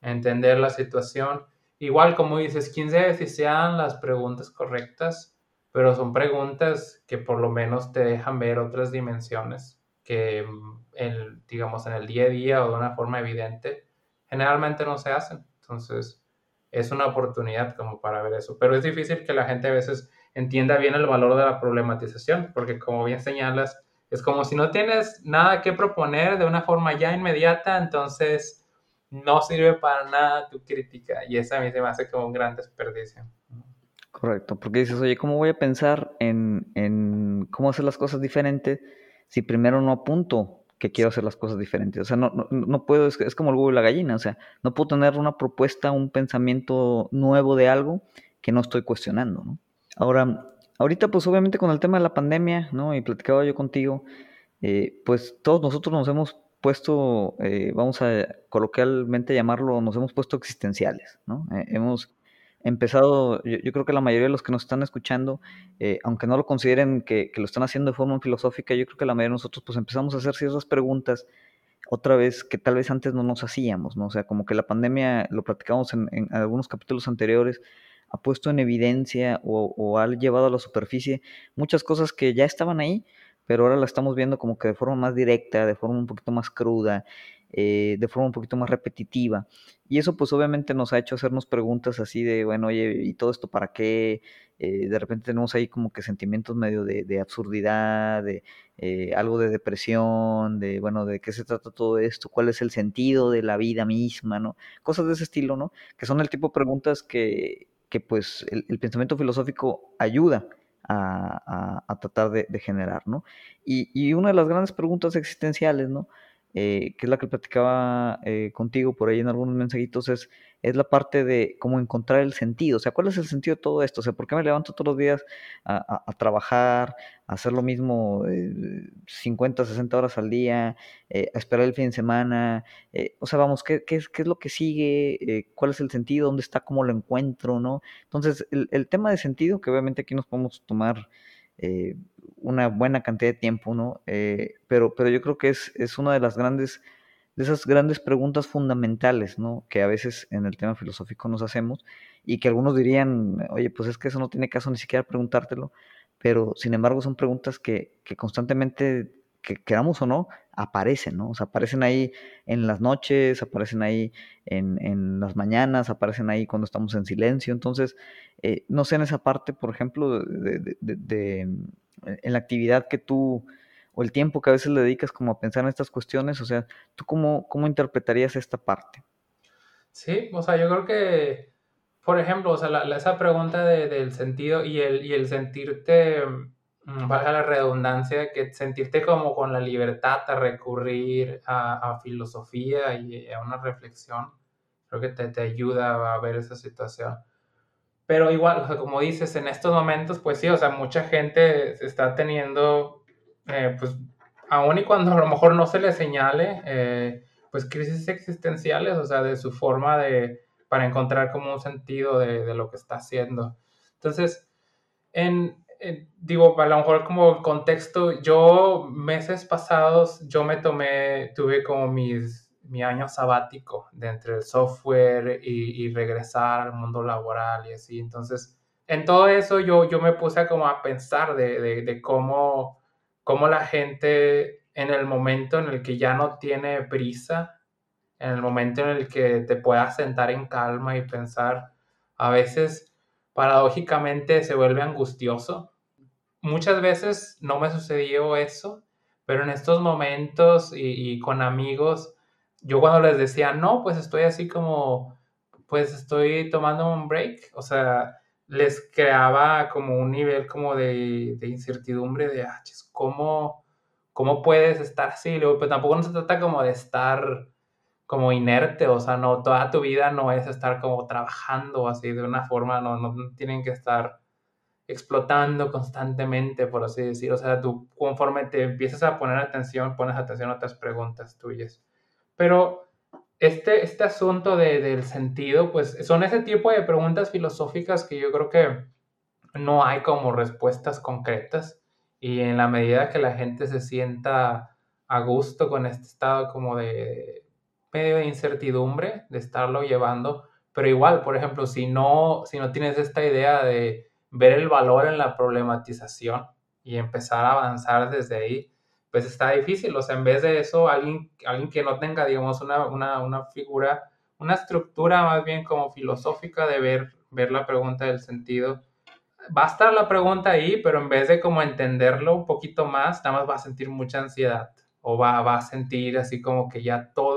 entender la situación. Igual, como dices, quién sabe si sean las preguntas correctas, pero son preguntas que por lo menos te dejan ver otras dimensiones que el, digamos, en el día a día o de una forma evidente, generalmente no se hacen. Entonces, es una oportunidad como para ver eso. Pero es difícil que la gente a veces entienda bien el valor de la problematización, porque como bien señalas, es como si no tienes nada que proponer de una forma ya inmediata, entonces no sirve para nada tu crítica. Y eso a mí se me hace como un gran desperdicio. Correcto, porque dices, oye, ¿cómo voy a pensar en, en cómo hacer las cosas diferentes si primero no apunto que quiero hacer las cosas diferentes. O sea, no, no, puedo, es, como el huevo y la gallina, o sea, no puedo tener una propuesta, un pensamiento nuevo de algo que no estoy cuestionando, ¿no? Ahora, ahorita pues obviamente con el tema de la pandemia, ¿no? Y platicaba yo contigo, eh, pues todos nosotros nos hemos puesto, eh, vamos a coloquialmente llamarlo, nos hemos puesto existenciales, ¿no? Eh, hemos empezado, yo, creo que la mayoría de los que nos están escuchando, eh, aunque no lo consideren que, lo están haciendo de forma filosófica, yo creo que la mayoría de nosotros pues empezamos a hacer ciertas preguntas otra vez que tal vez antes no nos hacíamos, ¿no? O sea, como que la pandemia, lo platicamos en, algunos capítulos anteriores, ha puesto en evidencia o, o, ha llevado a la superficie muchas cosas que ya estaban ahí, pero ahora la estamos viendo como que de forma más directa, de forma un poquito más cruda, eh, de forma un poquito más repetitiva. Y eso pues obviamente nos ha hecho hacernos preguntas así de, bueno, oye, ¿y todo esto para qué? Eh, de repente tenemos ahí como que sentimientos medio de, absurdidad, de eh, algo de depresión, de, bueno, de qué se trata todo esto, cuál es el sentido de la vida misma, ¿no? Cosas de ese estilo, ¿no? Que son el tipo de preguntas que, que pues el, pensamiento filosófico ayuda a, tratar de, generar, ¿no? Y, y, una de las grandes preguntas existenciales, ¿no? Eh, que es la que platicaba eh, contigo por ahí en algunos mensajitos, es, es la parte de cómo encontrar el sentido. O sea, ¿cuál es el sentido de todo esto? O sea, ¿por qué me levanto todos los días a, trabajar, a hacer lo mismo 50, 60 horas al día, a esperar el fin de semana? o sea, vamos, ¿qué, qué, es, ¿qué, es, lo que sigue? ¿Cuál es el sentido? ¿Dónde está? ¿Cómo lo encuentro? ¿no? Entonces, el, el tema de sentido, que obviamente aquí nos podemos tomar eh, una buena cantidad de tiempo, ¿no? Eh, pero, pero yo creo que es, es una de las grandes, de esas grandes preguntas fundamentales, ¿no? Que a veces en el tema filosófico nos hacemos y que algunos dirían, oye, pues es que eso no tiene caso ni siquiera preguntártelo, pero sin embargo son preguntas que, que constantemente que queramos o no, aparecen, ¿no? O sea, aparecen ahí en las noches, aparecen ahí en, las mañanas, aparecen ahí cuando estamos en silencio. Entonces, eh, no sé en esa parte, por ejemplo, de, en la actividad que tú, o el tiempo que a veces le dedicas como a pensar en estas cuestiones, o sea, ¿tú cómo, cómo interpretarías esta parte? Sí, o sea, yo creo que, por ejemplo, o sea, esa pregunta del sentido y el, y el sentirte Mm, valga la redundancia, que sentirte como con la libertad de recurrir a, filosofía y a una reflexión, creo que te, te, ayuda a ver esa situación. Pero igual, como dices, en estos momentos, pues sí, o sea, mucha gente está teniendo, eh, pues, aún y cuando a lo mejor no se le señale, eh, pues crisis existenciales, o sea, de su forma de, para encontrar como un sentido de, de lo que está haciendo. Entonces, en, eh, digo, a lo mejor como contexto, yo meses pasados, yo me tomé, tuve como mis, mi año sabático de entre el software y, y, regresar al mundo laboral y así. Entonces, en todo eso yo, yo me puse como a pensar de, de, de cómo, cómo la gente en el momento en el que ya no tiene prisa, en el momento en el que te puedas sentar en calma y pensar, a veces paradójicamente se vuelve angustioso. Muchas veces no me sucedió eso, pero en estos momentos y, con amigos, yo cuando les decía, no, pues estoy así como, pues estoy tomando un break, o sea, les creaba como un nivel como de, incertidumbre de, ah, ¿cómo, ¿cómo puedes estar así? Pero pues tampoco no se trata como de estar como inerte, o sea, no, toda tu vida no es estar como trabajando así de una forma, no, no tienen que estar explotando constantemente, por así decir, o sea, tú conforme te empiezas a poner atención, pones atención a otras preguntas tuyas. Pero este, este asunto de, del sentido, pues son ese tipo de preguntas filosóficas que yo creo que no hay como respuestas concretas y en la medida que la gente se sienta a gusto con este estado como de medio de incertidumbre de estarlo llevando, pero igual, por ejemplo, si no, si no tienes esta idea de ver el valor en la problematización y empezar a avanzar desde ahí, pues está difícil. O sea, en vez de eso, alguien, alguien que no tenga, digamos, una, una, una figura, una estructura más bien como filosófica de ver, ver la pregunta del sentido, va a estar la pregunta ahí, pero en vez de como entenderlo un poquito más, nada más va a sentir mucha ansiedad o va, va a sentir así como que ya todo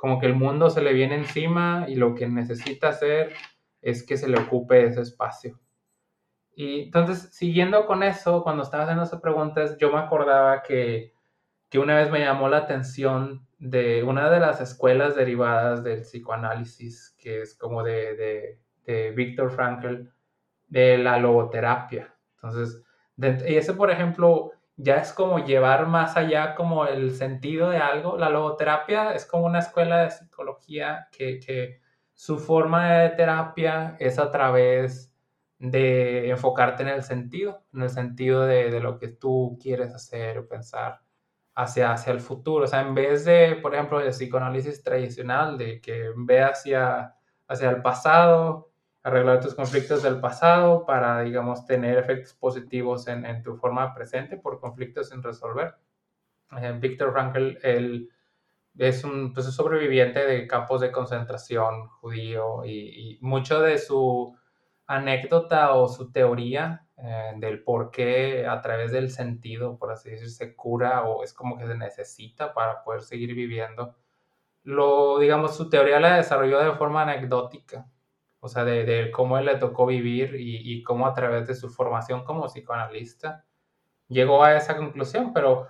como que el mundo se le viene encima y lo que necesita hacer es que se le ocupe ese espacio. Y entonces, siguiendo con eso, cuando estaba haciendo esas preguntas, yo me acordaba que, que una vez me llamó la atención de una de las escuelas derivadas del psicoanálisis, que es como de, de, de Víctor Frankl, de la logoterapia. Entonces, y ese, por ejemplo, ya es como llevar más allá como el sentido de algo. La logoterapia es como una escuela de psicología que, su forma de terapia es a través de enfocarte en el sentido, en el sentido de, lo que tú quieres hacer o pensar hacia, hacia el futuro. O sea, en vez de, por ejemplo, el psicoanálisis tradicional, de que ve hacia, hacia el pasado arreglar tus conflictos del pasado para, digamos, tener efectos positivos en, en tu forma presente por conflictos sin resolver. Eh, Víctor Frankl él es un pues, sobreviviente de campos de concentración judío y, mucho de su anécdota o su teoría eh, del por qué a través del sentido, por así decir, se cura o es como que se necesita para poder seguir viviendo. Lo, digamos, su teoría la desarrolló de forma anecdótica o sea, de, cómo él le tocó vivir y, cómo a través de su formación como psicoanalista llegó a esa conclusión, pero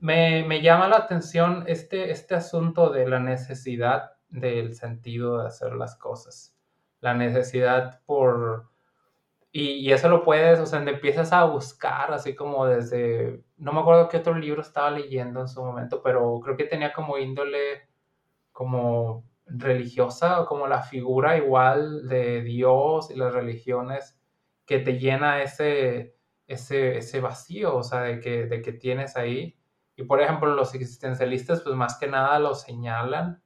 me, me, llama la atención este, este asunto de la necesidad del sentido de hacer las cosas. La necesidad por... Y, y, eso lo puedes, o sea, empiezas a buscar, así como desde... No me acuerdo qué otro libro estaba leyendo en su momento, pero creo que tenía como índole como religiosa, como la figura igual de Dios y las religiones que te llena ese, ese, ese vacío, o sea, de que, de que tienes ahí. Y por ejemplo, los existencialistas, pues más que nada lo señalan.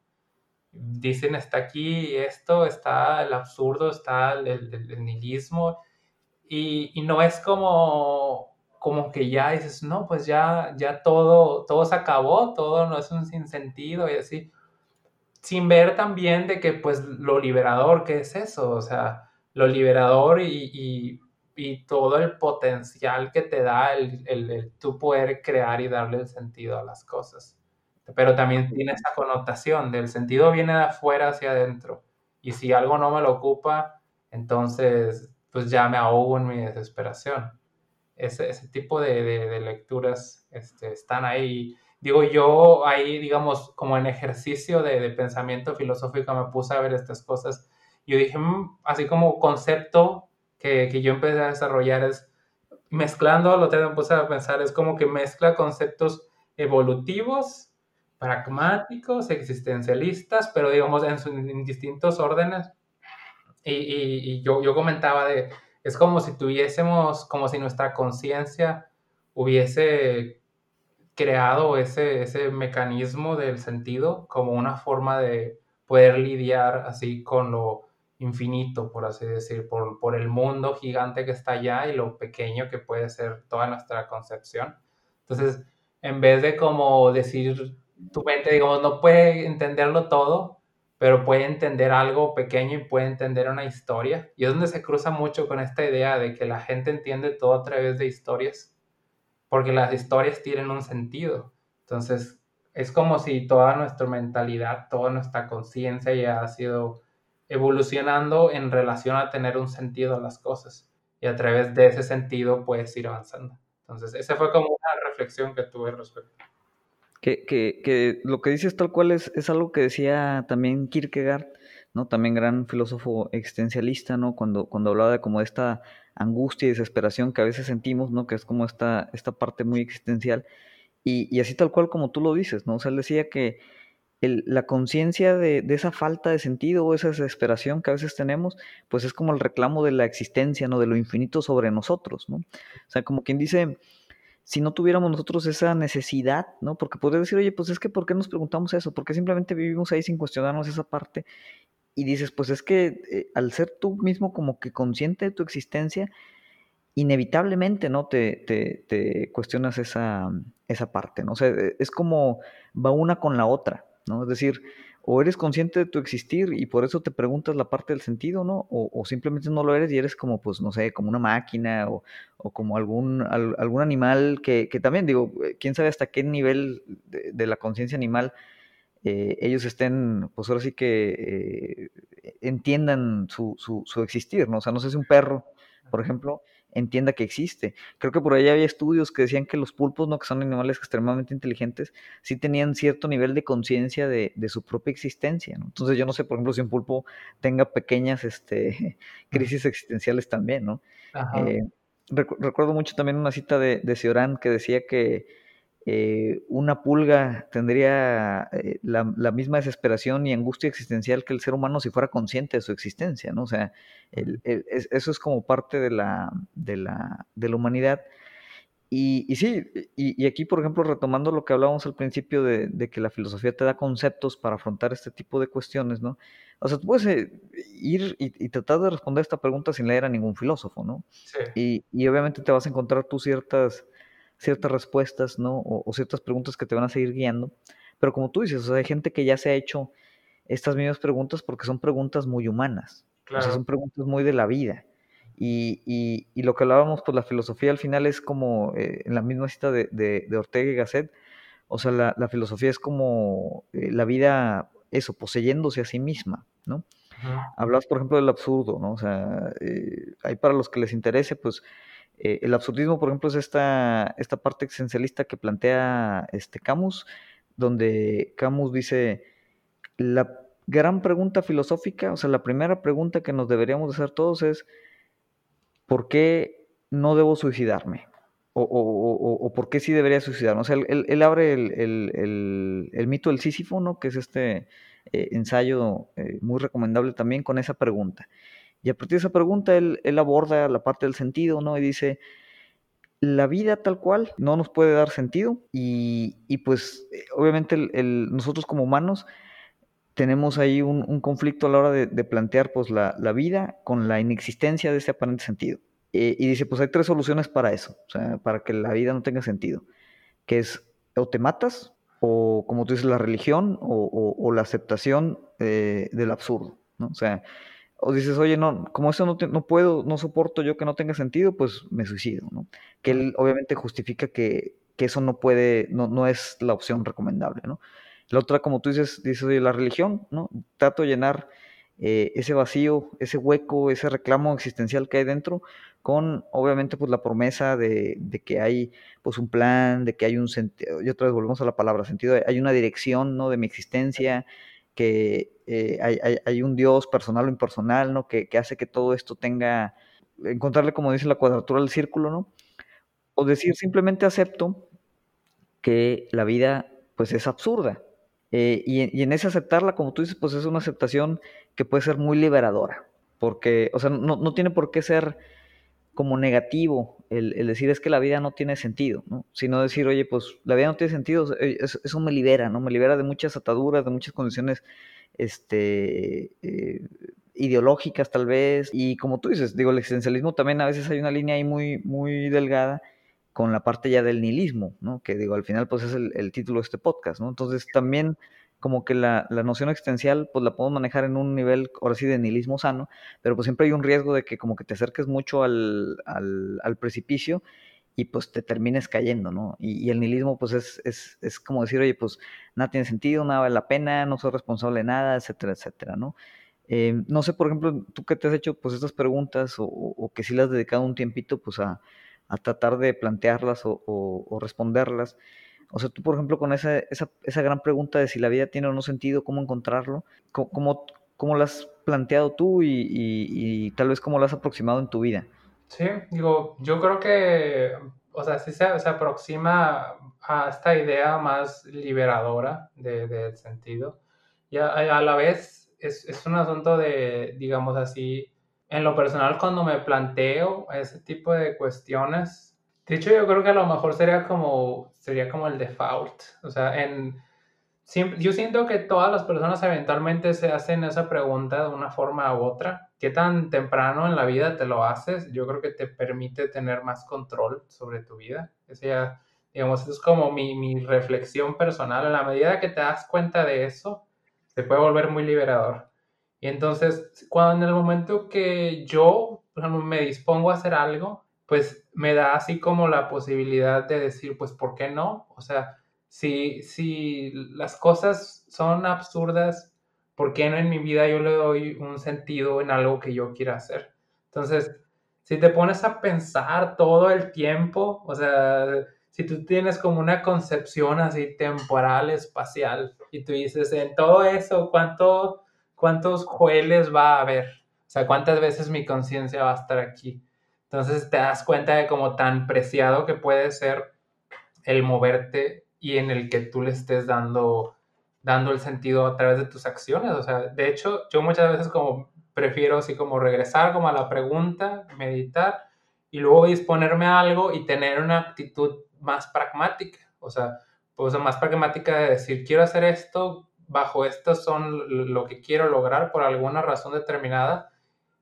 Dicen, está aquí esto, está el absurdo, está el, el, nihilismo. Y, y, no es como, como que ya dices, no, pues ya, ya todo, todo se acabó, todo no es un sinsentido y así sin ver también de que pues lo liberador que es eso, o sea, lo liberador y, y, todo el potencial que te da el, el, el, tú poder crear y darle el sentido a las cosas. Pero también tiene esa connotación del sentido viene de afuera hacia adentro. Y si algo no me lo ocupa, entonces pues ya me ahogo en mi desesperación. Ese, ese tipo de, de, de lecturas este, están ahí digo, yo ahí, digamos, como en ejercicio de, pensamiento filosófico me puse a ver estas cosas. Yo dije, mm", así como concepto que, que, yo empecé a desarrollar es, mezclando, lo que me puse a pensar, es como que mezcla conceptos evolutivos, pragmáticos, existencialistas, pero digamos en, en distintos órdenes. Y, y, y yo, yo comentaba de, es como si tuviésemos, como si nuestra conciencia hubiese creado ese, ese mecanismo del sentido como una forma de poder lidiar así con lo infinito, por así decir, por, por el mundo gigante que está allá y lo pequeño que puede ser toda nuestra concepción. Entonces, en vez de como decir, tu mente, digamos, no puede entenderlo todo, pero puede entender algo pequeño y puede entender una historia. Y es donde se cruza mucho con esta idea de que la gente entiende todo a través de historias porque las historias tienen un sentido. Entonces, es como si toda nuestra mentalidad, toda nuestra conciencia ya ha sido evolucionando en relación a tener un sentido a las cosas. Y a través de ese sentido puedes ir avanzando. Entonces, esa fue como una reflexión que tuve respecto. Que, que, que lo que dices tal cual es, es algo que decía también Kierkegaard, ¿no? También gran filósofo existencialista, ¿no? Cuando, cuando hablaba de como esta angustia y desesperación que a veces sentimos, ¿no? Que es como esta, esta parte muy existencial. Y, así tal cual como tú lo dices, ¿no? O sea, él decía que la conciencia de, esa falta de sentido o esa desesperación que a veces tenemos, pues es como el reclamo de la existencia, ¿no? De lo infinito sobre nosotros, ¿no? O sea, como quien dice, si no tuviéramos nosotros esa necesidad, ¿no? Porque podría decir, oye, pues es que ¿por qué nos preguntamos eso? ¿Por qué simplemente vivimos ahí sin cuestionarnos esa parte? Y dices, pues es que eh, al ser tú mismo como que consciente de tu existencia, inevitablemente, ¿no? Te, te, te cuestionas esa, esa, parte, ¿no? O sea, e, es como va una con la otra, ¿no? Es decir, o eres consciente de tu existir y por eso te preguntas la parte del sentido, ¿no? O, o simplemente no lo eres y eres como, pues, no sé, como una máquina o, o como algún, algún animal que, que, también, digo, eh, quién sabe hasta qué nivel de, de la conciencia animal eh, ellos estén, pues ahora sí que eh, entiendan su, su, existir, ¿no? O sea, no sé si un perro, por ejemplo, entienda que existe. Creo que por ahí había estudios que decían que los pulpos, ¿no? que son animales extremadamente inteligentes, sí tenían cierto nivel de conciencia de, de, su propia existencia. ¿no? Entonces yo no sé, por ejemplo, si un pulpo tenga pequeñas este, crisis existenciales también. ¿no? Eh, recuerdo mucho también una cita de, de Cioran que decía que eh, una pulga tendría eh, la, misma desesperación y angustia existencial que el ser humano si fuera consciente de su existencia, ¿no? O sea, eso es como parte de la, de la, de la humanidad. Y, y sí, y, aquí, por ejemplo, retomando lo que hablábamos al principio de, de, que la filosofía te da conceptos para afrontar este tipo de cuestiones, ¿no? O sea, tú puedes eh, ir y, tratar de responder esta pregunta sin leer a ningún filósofo, ¿no? Sí. Y, obviamente te vas a encontrar tú ciertas ciertas respuestas, ¿no? O, ciertas preguntas que te van a seguir guiando. Pero como tú dices, o sea, hay gente que ya se ha hecho estas mismas preguntas porque son preguntas muy humanas. O sea, son preguntas muy de la vida. Y, y, lo que hablábamos, pues la filosofía al final es como, eh, en la misma cita de, de, Ortega y Gasset, o sea, la, la filosofía es como eh, la vida, eso, poseyéndose a sí misma, ¿no? Hablas, por ejemplo, del absurdo, ¿no? O sea, eh, hay para los que les interese, pues Eh, el absurdismo, por ejemplo, es esta, esta parte existencialista que plantea este Camus, donde Camus dice, la gran pregunta filosófica, o sea, la primera pregunta que nos deberíamos hacer todos es, ¿por qué no debo suicidarme? O, por qué sí debería suicidarme. O sea, él, abre el, mito del Sísifo, ¿no? Que es este eh, ensayo eh, muy recomendable también con esa pregunta. Y a partir de esa pregunta, él, aborda la parte del sentido, ¿no? Y dice, la vida tal cual no nos puede dar sentido y, pues eh, obviamente nosotros como humanos tenemos ahí un, conflicto a la hora de, plantear pues la, vida con la inexistencia de ese aparente sentido. Eh, y dice, pues hay tres soluciones para eso, o para que la vida no tenga sentido, que es o te matas, o como tú dices, la religión, o, la aceptación eh, del absurdo, ¿no? O sea, o dices, oye, no, como eso no, no puedo, no soporto yo que no tenga sentido, pues me suicido, ¿no? Que él obviamente justifica que, que eso no puede, no, no es la opción recomendable, ¿no? La otra, como tú dices, dices, oye, la religión, ¿no? Trato de llenar eh, ese vacío, ese hueco, ese reclamo existencial que hay dentro, con obviamente pues la promesa de, que hay pues un plan, de que hay un sentido, y otra vez volvemos a la palabra sentido, hay una dirección, ¿no? De mi existencia, que eh, hay, un Dios personal o impersonal, ¿no? Que, que, hace que todo esto tenga, encontrarle como dice la cuadratura del círculo, ¿no? O decir simplemente acepto que la vida pues es absurda, eh, y, en ese aceptarla, como tú dices, pues es una aceptación que puede ser muy liberadora. Porque, o sea, no, tiene por qué ser como negativo el, decir es que la vida no tiene sentido, ¿no? Sino decir, oye, pues la vida no tiene sentido, eso, me libera, ¿no? Me libera de muchas ataduras, de muchas condiciones este, eh, ideológicas tal vez. Y como tú dices, digo, el existencialismo también a veces hay una línea ahí muy, muy delgada con la parte ya del nihilismo, ¿no? Que digo, al final pues es el, título de este podcast, ¿no? Entonces también como que la, noción existencial pues la podemos manejar en un nivel, ahora sí, de nihilismo sano, pero pues siempre hay un riesgo de que como que te acerques mucho al, precipicio y pues te termines cayendo, ¿no? Y, el nihilismo pues es, es, como decir, oye, pues nada tiene sentido, nada vale la pena, no soy responsable de nada, etcétera, etcétera, ¿no? Eh, no sé, por ejemplo, tú que te has hecho pues estas preguntas o, o que sí le has dedicado un tiempito pues a, a tratar de plantearlas o, responderlas. O sea, tú, por ejemplo, con esa, esa, esa, gran pregunta de si la vida tiene o no sentido, cómo encontrarlo, cómo, cómo, la has planteado tú y, tal vez cómo la has aproximado en tu vida. Sí, digo, yo creo que, o sea, sí se, se aproxima a esta idea más liberadora del de sentido. Y a, a, la vez es, es un asunto de, digamos así, en lo personal cuando me planteo ese tipo de cuestiones, de hecho yo creo que a lo mejor sería como, sería como el default, o sea, en, yo siento que todas las personas eventualmente se hacen esa pregunta de una forma u otra. ¿Qué tan temprano en la vida te lo haces? Yo creo que te permite tener más control sobre tu vida. Ese ya, digamos, es como mi, mi reflexión personal. En la medida que te das cuenta de eso, se puede volver muy liberador. Y entonces, cuando en el momento que yo me dispongo a hacer algo, pues me da así como la posibilidad de decir, pues, ¿por qué no? O sea, si, si las cosas son absurdas, ¿por qué no en mi vida yo le doy un sentido en algo que yo quiera hacer? Entonces, si te pones a pensar todo el tiempo, o sea, si tú tienes como una concepción así temporal, espacial, y tú dices, en todo eso, ¿cuánto ¿cuántos jueles va a haber? O sea, ¿cuántas veces mi conciencia va a estar aquí? Entonces te das cuenta de cómo tan preciado que puede ser el moverte y en el que tú le estés dando, dando el sentido a través de tus acciones. O sea, de hecho, yo muchas veces como prefiero así como regresar como a la pregunta, meditar y luego disponerme a algo y tener una actitud más pragmática. O sea, pues más pragmática de decir, quiero hacer esto, bajo estas son lo que quiero lograr por alguna razón determinada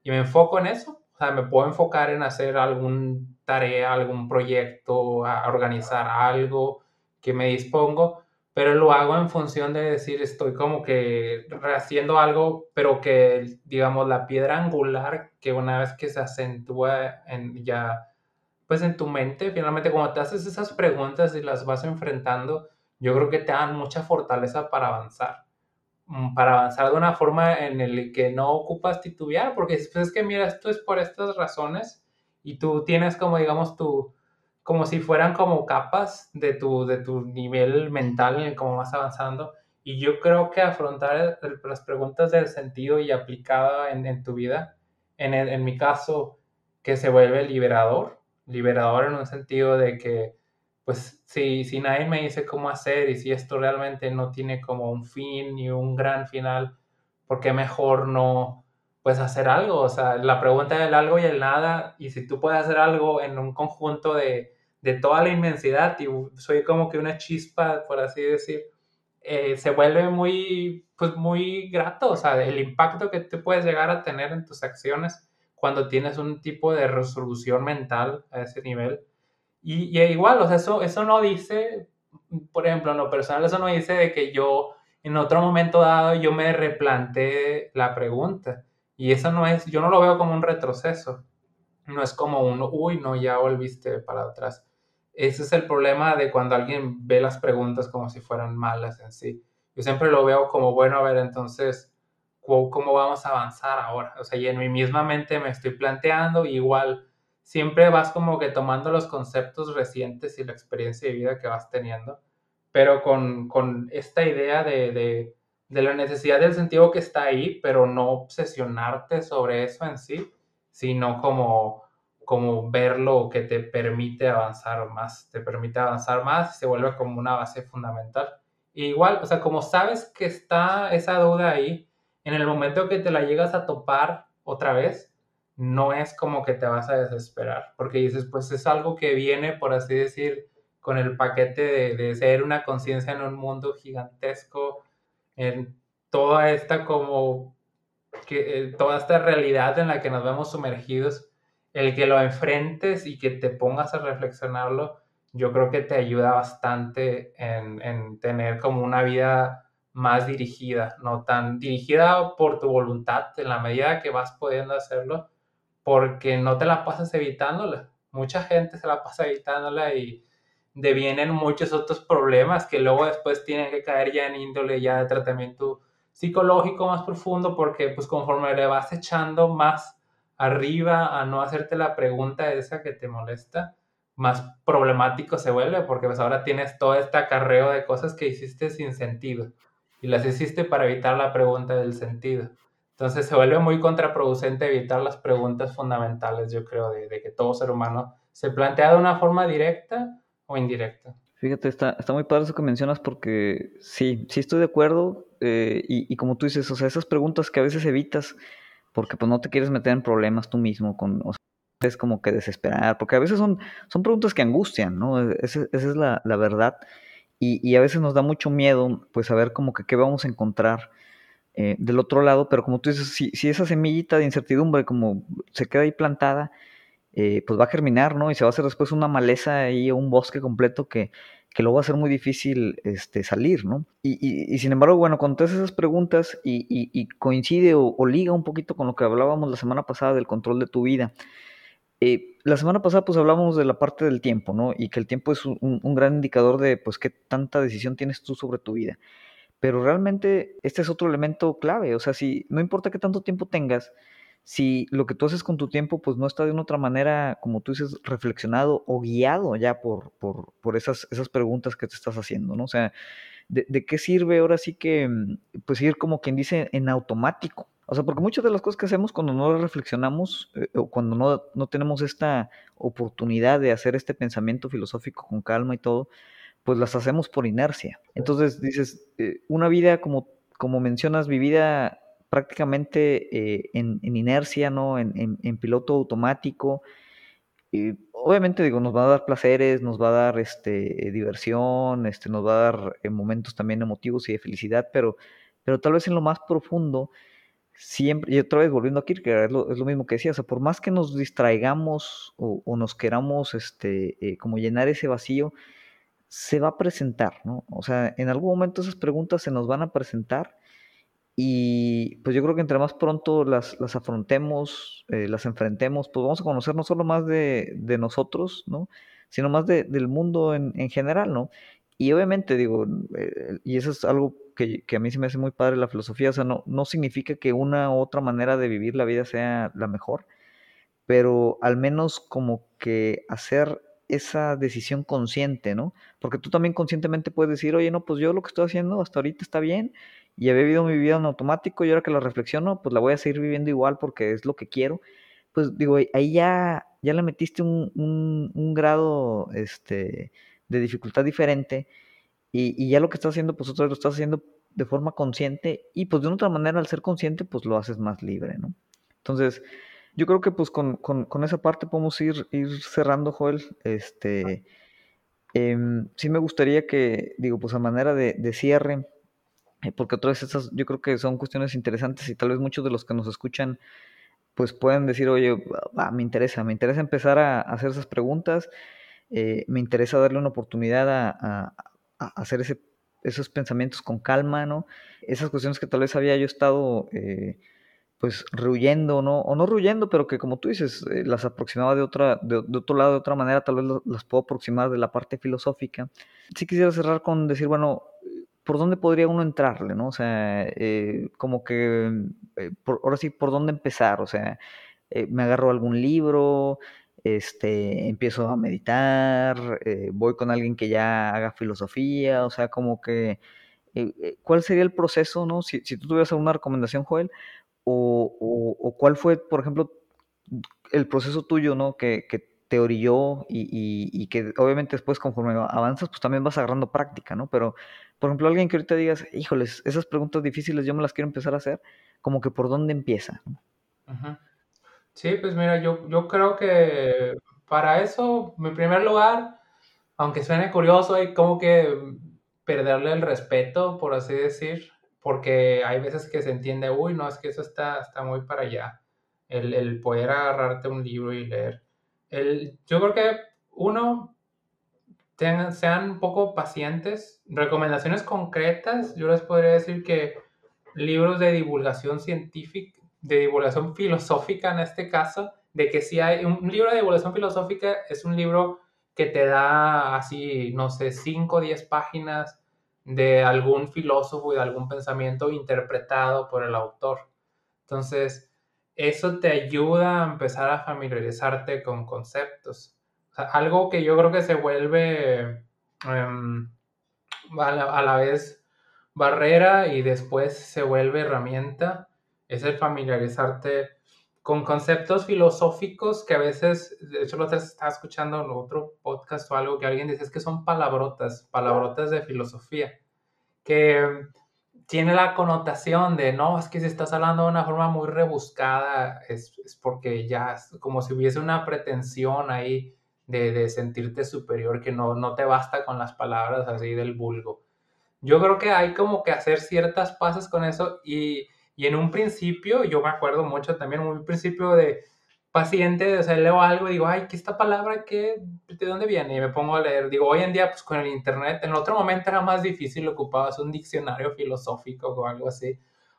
y me enfoco en eso. O sea, me puedo enfocar en hacer alguna tarea, algún proyecto, a organizar algo que me dispongo, pero lo hago en función de decir, estoy como que haciendo algo, pero que, digamos, la piedra angular que una vez que se acentúa en ya, pues en tu mente, finalmente cuando te haces esas preguntas y las vas enfrentando, yo creo que te dan mucha fortaleza para avanzar. Mm, para avanzar de una forma en la que no ocupas titubear, porque pues es que mira, esto es por estas razones y tú tienes como, digamos, tu, como si fueran como capas de tu, de tu nivel mental en el cómo vas avanzando. Y yo creo que afrontar las preguntas del sentido y aplicada en, en tu vida, en, en mi caso, que se vuelve liberador, liberador en un sentido de que, pues, si, si nadie me dice cómo hacer y si esto realmente no tiene como un fin ni un gran final, ¿por qué mejor no, pues, hacer algo? O sea, la pregunta del algo y el nada, y si tú puedes hacer algo en un conjunto de, de toda la inmensidad y soy como que una chispa, por así decir, eh, se vuelve muy, pues muy grato, o sea, el impacto que tú puedes llegar a tener en tus acciones cuando tienes un tipo de resolución mental a ese nivel. Y, y igual, o sea, eso, eso no dice, por ejemplo, en lo personal, eso no dice de que yo en otro momento dado yo me replanteé la pregunta. Y eso no es, yo no lo veo como un retroceso. No es como un, uy, no, ya volviste para atrás ese es el problema de cuando alguien ve las preguntas como si fueran malas en sí. Yo siempre lo veo como, bueno, a ver, entonces, ¿cómo vamos a avanzar ahora? O sea, y en mi misma mente me estoy planteando, igual, siempre vas como que tomando los conceptos recientes y la experiencia de vida que vas teniendo, pero con, con esta idea de, de, de la necesidad del sentido que está ahí, pero no obsesionarte sobre eso en sí, sino como como verlo que te permite avanzar más, te permite avanzar más se vuelve como una base fundamental. igual, o sea, como sabes que está esa duda ahí, en el momento que te la llegas a topar otra vez, no es como que te vas a desesperar, porque dices, pues es algo que viene, por así decir, con el paquete de, de ser una conciencia en un mundo gigantesco, en toda esta como, que, eh, toda esta realidad en la que nos vemos sumergidos el que lo enfrentes y que te pongas a reflexionarlo, yo creo que te ayuda bastante en, tener como una vida más dirigida, no tan dirigida por tu voluntad en la medida que vas pudiendo hacerlo, porque no te la pasas evitándola. Mucha gente se la pasa evitándola y devienen muchos otros problemas que luego después tienen que caer ya en índole ya de tratamiento psicológico más profundo porque pues conforme le vas echando más arriba a no hacerte la pregunta esa que te molesta, más problemático se vuelve porque pues ahora tienes todo este acarreo de cosas que hiciste sin sentido y las hiciste para evitar la pregunta del sentido. Entonces se vuelve muy contraproducente evitar las preguntas fundamentales, yo creo, de, que todo ser humano se plantea de una forma directa o indirecta. Fíjate, está, muy padre eso que mencionas porque sí, sí estoy de acuerdo eh, y, como tú dices, o sea, esas preguntas que a veces evitas porque pues no te quieres meter en problemas tú mismo, con, o sea, es como que desesperar, porque a veces son, son preguntas que angustian, ¿no? E, esa, es la, la verdad. Y, y, a veces nos da mucho miedo, pues, saber como que qué vamos a encontrar eh, del otro lado, pero como tú dices, si, si, esa semillita de incertidumbre como se queda ahí plantada, eh, pues va a germinar, ¿no? Y se va a hacer después una maleza ahí, un bosque completo que, que luego va a ser muy difícil este, salir, ¿no? Y, sin embargo, bueno, con todas esas preguntas y, y coincide o, o, liga un poquito con lo que hablábamos la semana pasada del control de tu vida. Eh, la semana pasada pues hablábamos de la parte del tiempo, ¿no? Y que el tiempo es un, un, gran indicador de pues qué tanta decisión tienes tú sobre tu vida. Pero realmente este es otro elemento clave, o sea, si no importa qué tanto tiempo tengas, si lo que tú haces con tu tiempo pues no está de una otra manera, como tú dices, reflexionado o guiado ya por, por, por esas, esas preguntas que te estás haciendo, ¿no? O sea, ¿de, ¿de, qué sirve ahora sí que, mm, pues ir como quien dice en automático? O sea, porque muchas de las cosas que hacemos cuando no reflexionamos eh, o cuando no, no tenemos esta oportunidad de hacer este pensamiento filosófico con calma y todo, pues las hacemos por inercia. Entonces dices, eh, una vida como, como mencionas, vivida prácticamente eh, en, en, inercia, ¿no? En, en, en piloto automático. Y obviamente, digo, nos va a dar placeres, nos va a dar este, diversión, este, nos va a dar eh, momentos también emotivos y de felicidad, pero, pero tal vez en lo más profundo, siempre, y otra vez volviendo a Kierkegaard, es lo, es lo mismo que decía, o sea, por más que nos distraigamos o, o nos queramos este, eh, como llenar ese vacío, se va a presentar, ¿no? O sea, en algún momento esas preguntas se nos van a presentar y pues yo creo que entre más pronto las, las afrontemos, eh, las enfrentemos, pues vamos a conocer no solo más de, de nosotros, ¿no? Sino más de, del mundo en, en, general, ¿no? Y obviamente digo, eh, y eso es algo que, que, a mí se me hace muy padre la filosofía, o sea, no, no significa que una u otra manera de vivir la vida sea la mejor, pero al menos como que hacer esa decisión consciente, ¿no? Porque tú también conscientemente puedes decir, oye, no, pues yo lo que estoy haciendo hasta ahorita está bien y he vivido mi vida en automático y ahora que la reflexiono, pues la voy a seguir viviendo igual porque es lo que quiero. Pues digo, ahí ya, ya le metiste un, un, grado este, de dificultad diferente y, y, ya lo que estás haciendo, pues otra vez lo estás haciendo de forma consciente y pues de una otra manera al ser consciente, pues lo haces más libre, ¿no? Entonces, yo creo que pues con, con, con esa parte podemos ir, ir cerrando, Joel. Este, eh, sí me gustaría que, digo, pues a manera de, de cierre, eh, porque otras esas yo creo que son cuestiones interesantes y tal vez muchos de los que nos escuchan pues pueden decir, oye, me interesa, me interesa empezar a, hacer esas preguntas, eh, me interesa darle una oportunidad a, a, hacer ese, esos pensamientos con calma, ¿no? Esas cuestiones que tal vez había yo estado eh, pues rehuyendo, ¿no? O no rehuyendo, pero que como tú dices, eh, las aproximaba de otra, de, otro lado, de otra manera, tal vez las puedo aproximar de la parte filosófica. Sí quisiera cerrar con decir, bueno, ¿por dónde podría uno entrarle, no? O sea, eh, como que, eh, ahora sí, ¿por dónde empezar? O sea, me agarro algún libro, este, empiezo a meditar, voy con alguien que ya haga filosofía, o sea, como que, ¿cuál sería el proceso, no? Si, si tú tuvieras alguna recomendación, Joel, o, cuál fue, por ejemplo, el proceso tuyo, ¿no? Que, te orilló y, que obviamente después conforme avanzas, pues también vas agarrando práctica, ¿no? Pero, por ejemplo, alguien que ahorita digas, híjoles, esas preguntas difíciles yo me las quiero empezar a hacer, como que por dónde empieza. Sí, pues mira, yo, yo creo que para eso, en primer lugar, aunque suene curioso, hay como que perderle el respeto, por así decir, porque hay veces que se entiende, uy, no, es que eso está, está muy para allá, el, el poder agarrarte un libro y leer. El, yo creo que uno, tengan, sean un poco pacientes, recomendaciones concretas, yo les podría decir que libros de divulgación científica, de divulgación filosófica en este caso, de que si hay un libro de divulgación filosófica es un libro que te da así, no sé, 5 o 10 páginas de algún filósofo y de algún pensamiento interpretado por el autor. Entonces, eso te ayuda a empezar a familiarizarte con conceptos. algo que yo creo que se vuelve em, a, la, vez barrera y después se vuelve herramienta es el familiarizarte con conceptos filosóficos que a veces, de hecho, lo estaba escuchando en otro podcast o algo que alguien dice es que son palabrotas, palabrotas de filosofía, que tiene la connotación de, no, es que si estás hablando de una forma muy rebuscada, es, es porque ya es como si hubiese una pretensión ahí de, de, sentirte superior, que no, no te basta con las palabras así del vulgo. Yo creo que hay como que hacer ciertas pases con eso y y en un principio, yo me acuerdo mucho también, un principio de paciente, o sea, leo algo y digo, ay, ¿qué esta palabra qué? ¿De dónde viene? Y me pongo a leer. Digo, hoy en día, pues con el internet, en otro momento era más difícil, ocupabas un diccionario filosófico o algo así.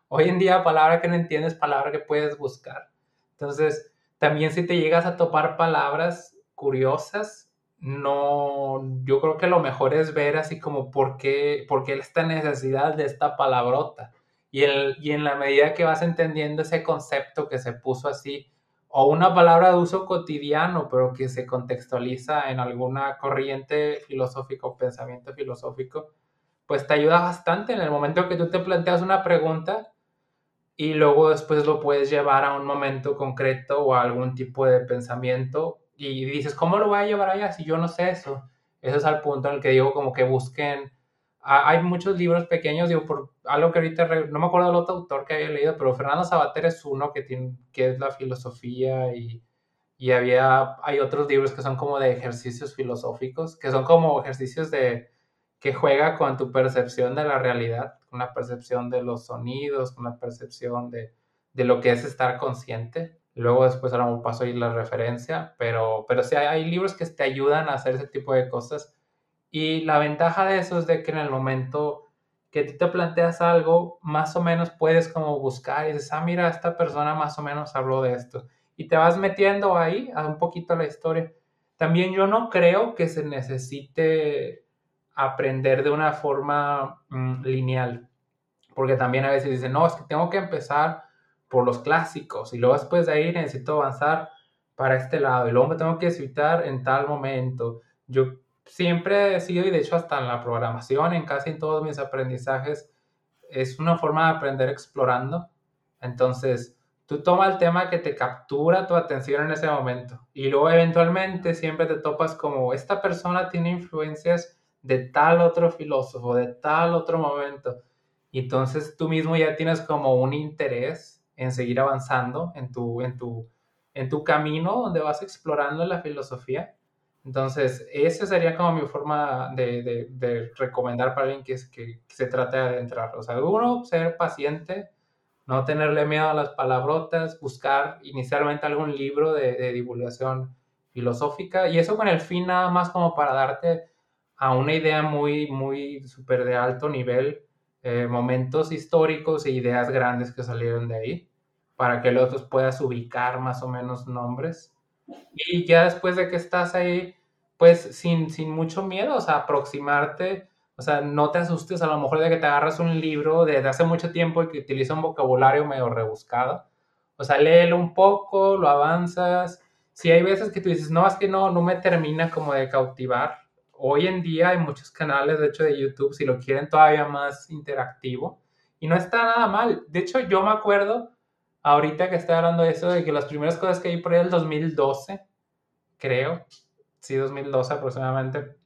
Hoy en día, palabra que no entiendes, palabra que puedes buscar. Entonces, también si te llegas a topar palabras curiosas, no, yo creo que lo mejor es ver así como por qué, por qué esta necesidad de esta palabrota y, el, y en la medida que vas entendiendo ese concepto que se puso así, o una palabra de uso cotidiano, pero que se contextualiza en alguna corriente filosófica o pensamiento filosófico, pues te ayuda bastante en el momento que tú te planteas una pregunta y luego después lo puedes llevar a un momento concreto o a algún tipo de pensamiento y dices, ¿cómo lo voy a llevar allá si yo no sé eso? Eso es al punto en el que digo como que busquen hay muchos libros pequeños, digo, por algo que ahorita no me acuerdo del otro autor que había leído, pero Fernando Sabater es uno que, tiene, que es la filosofía y, y había, hay otros libros que son como de ejercicios filosóficos, que son como ejercicios de que juega con tu percepción de la realidad, con la percepción de los sonidos, con la percepción de, de lo que es estar consciente. Luego después ahora un paso y la referencia, pero, pero sí hay, hay libros que te ayudan a hacer ese tipo de cosas y la ventaja de eso es de que en el momento que tú te planteas algo, más o menos puedes como buscar y dices, ah, mira, esta persona más o menos habló de esto. Y te vas metiendo ahí a un poquito la historia. También yo no creo que se necesite aprender de una forma mm, lineal, porque también a veces dicen, no, es que tengo que empezar por los clásicos y luego después de ahí necesito avanzar para este lado y luego me tengo que citar en tal momento. Yo siempre he sido, y de hecho hasta en la programación, en casi todos mis aprendizajes, es una forma de aprender explorando. Entonces, tú toma el tema que te captura tu atención en ese momento y luego eventualmente siempre te topas como esta persona tiene influencias de tal otro filósofo, de tal otro momento. Y entonces tú mismo ya tienes como un interés en seguir avanzando en tu, en tu, en tu camino donde vas explorando la filosofía. Entonces, esa sería como mi forma de, de, recomendar para alguien que, se trate de adentrar. O sea, uno, ser paciente, no tenerle miedo a las palabrotas, buscar inicialmente algún libro de, divulgación filosófica y eso con el fin nada más como para darte a una idea muy, muy súper de alto nivel, eh, momentos históricos e ideas grandes que salieron de ahí, para que los puedas ubicar más o menos nombres. Y ya después de que estás ahí, pues sin, sin mucho miedo, o sea, aproximarte o sea, no te asustes a lo mejor de que te agarras un libro desde hace mucho tiempo y que utiliza un vocabulario medio rebuscado. O sea, léelo un poco, lo avanzas. Si hay veces que tú dices, no, es que no, no me termina como de cautivar. Hoy en día hay muchos canales, de hecho, de YouTube, si lo quieren todavía más interactivo. Y no está nada mal. De hecho, yo me acuerdo, ahorita que estoy hablando de eso, de que las primeras cosas que vi por ahí el 2012, creo, sí, 2012 aproximadamente,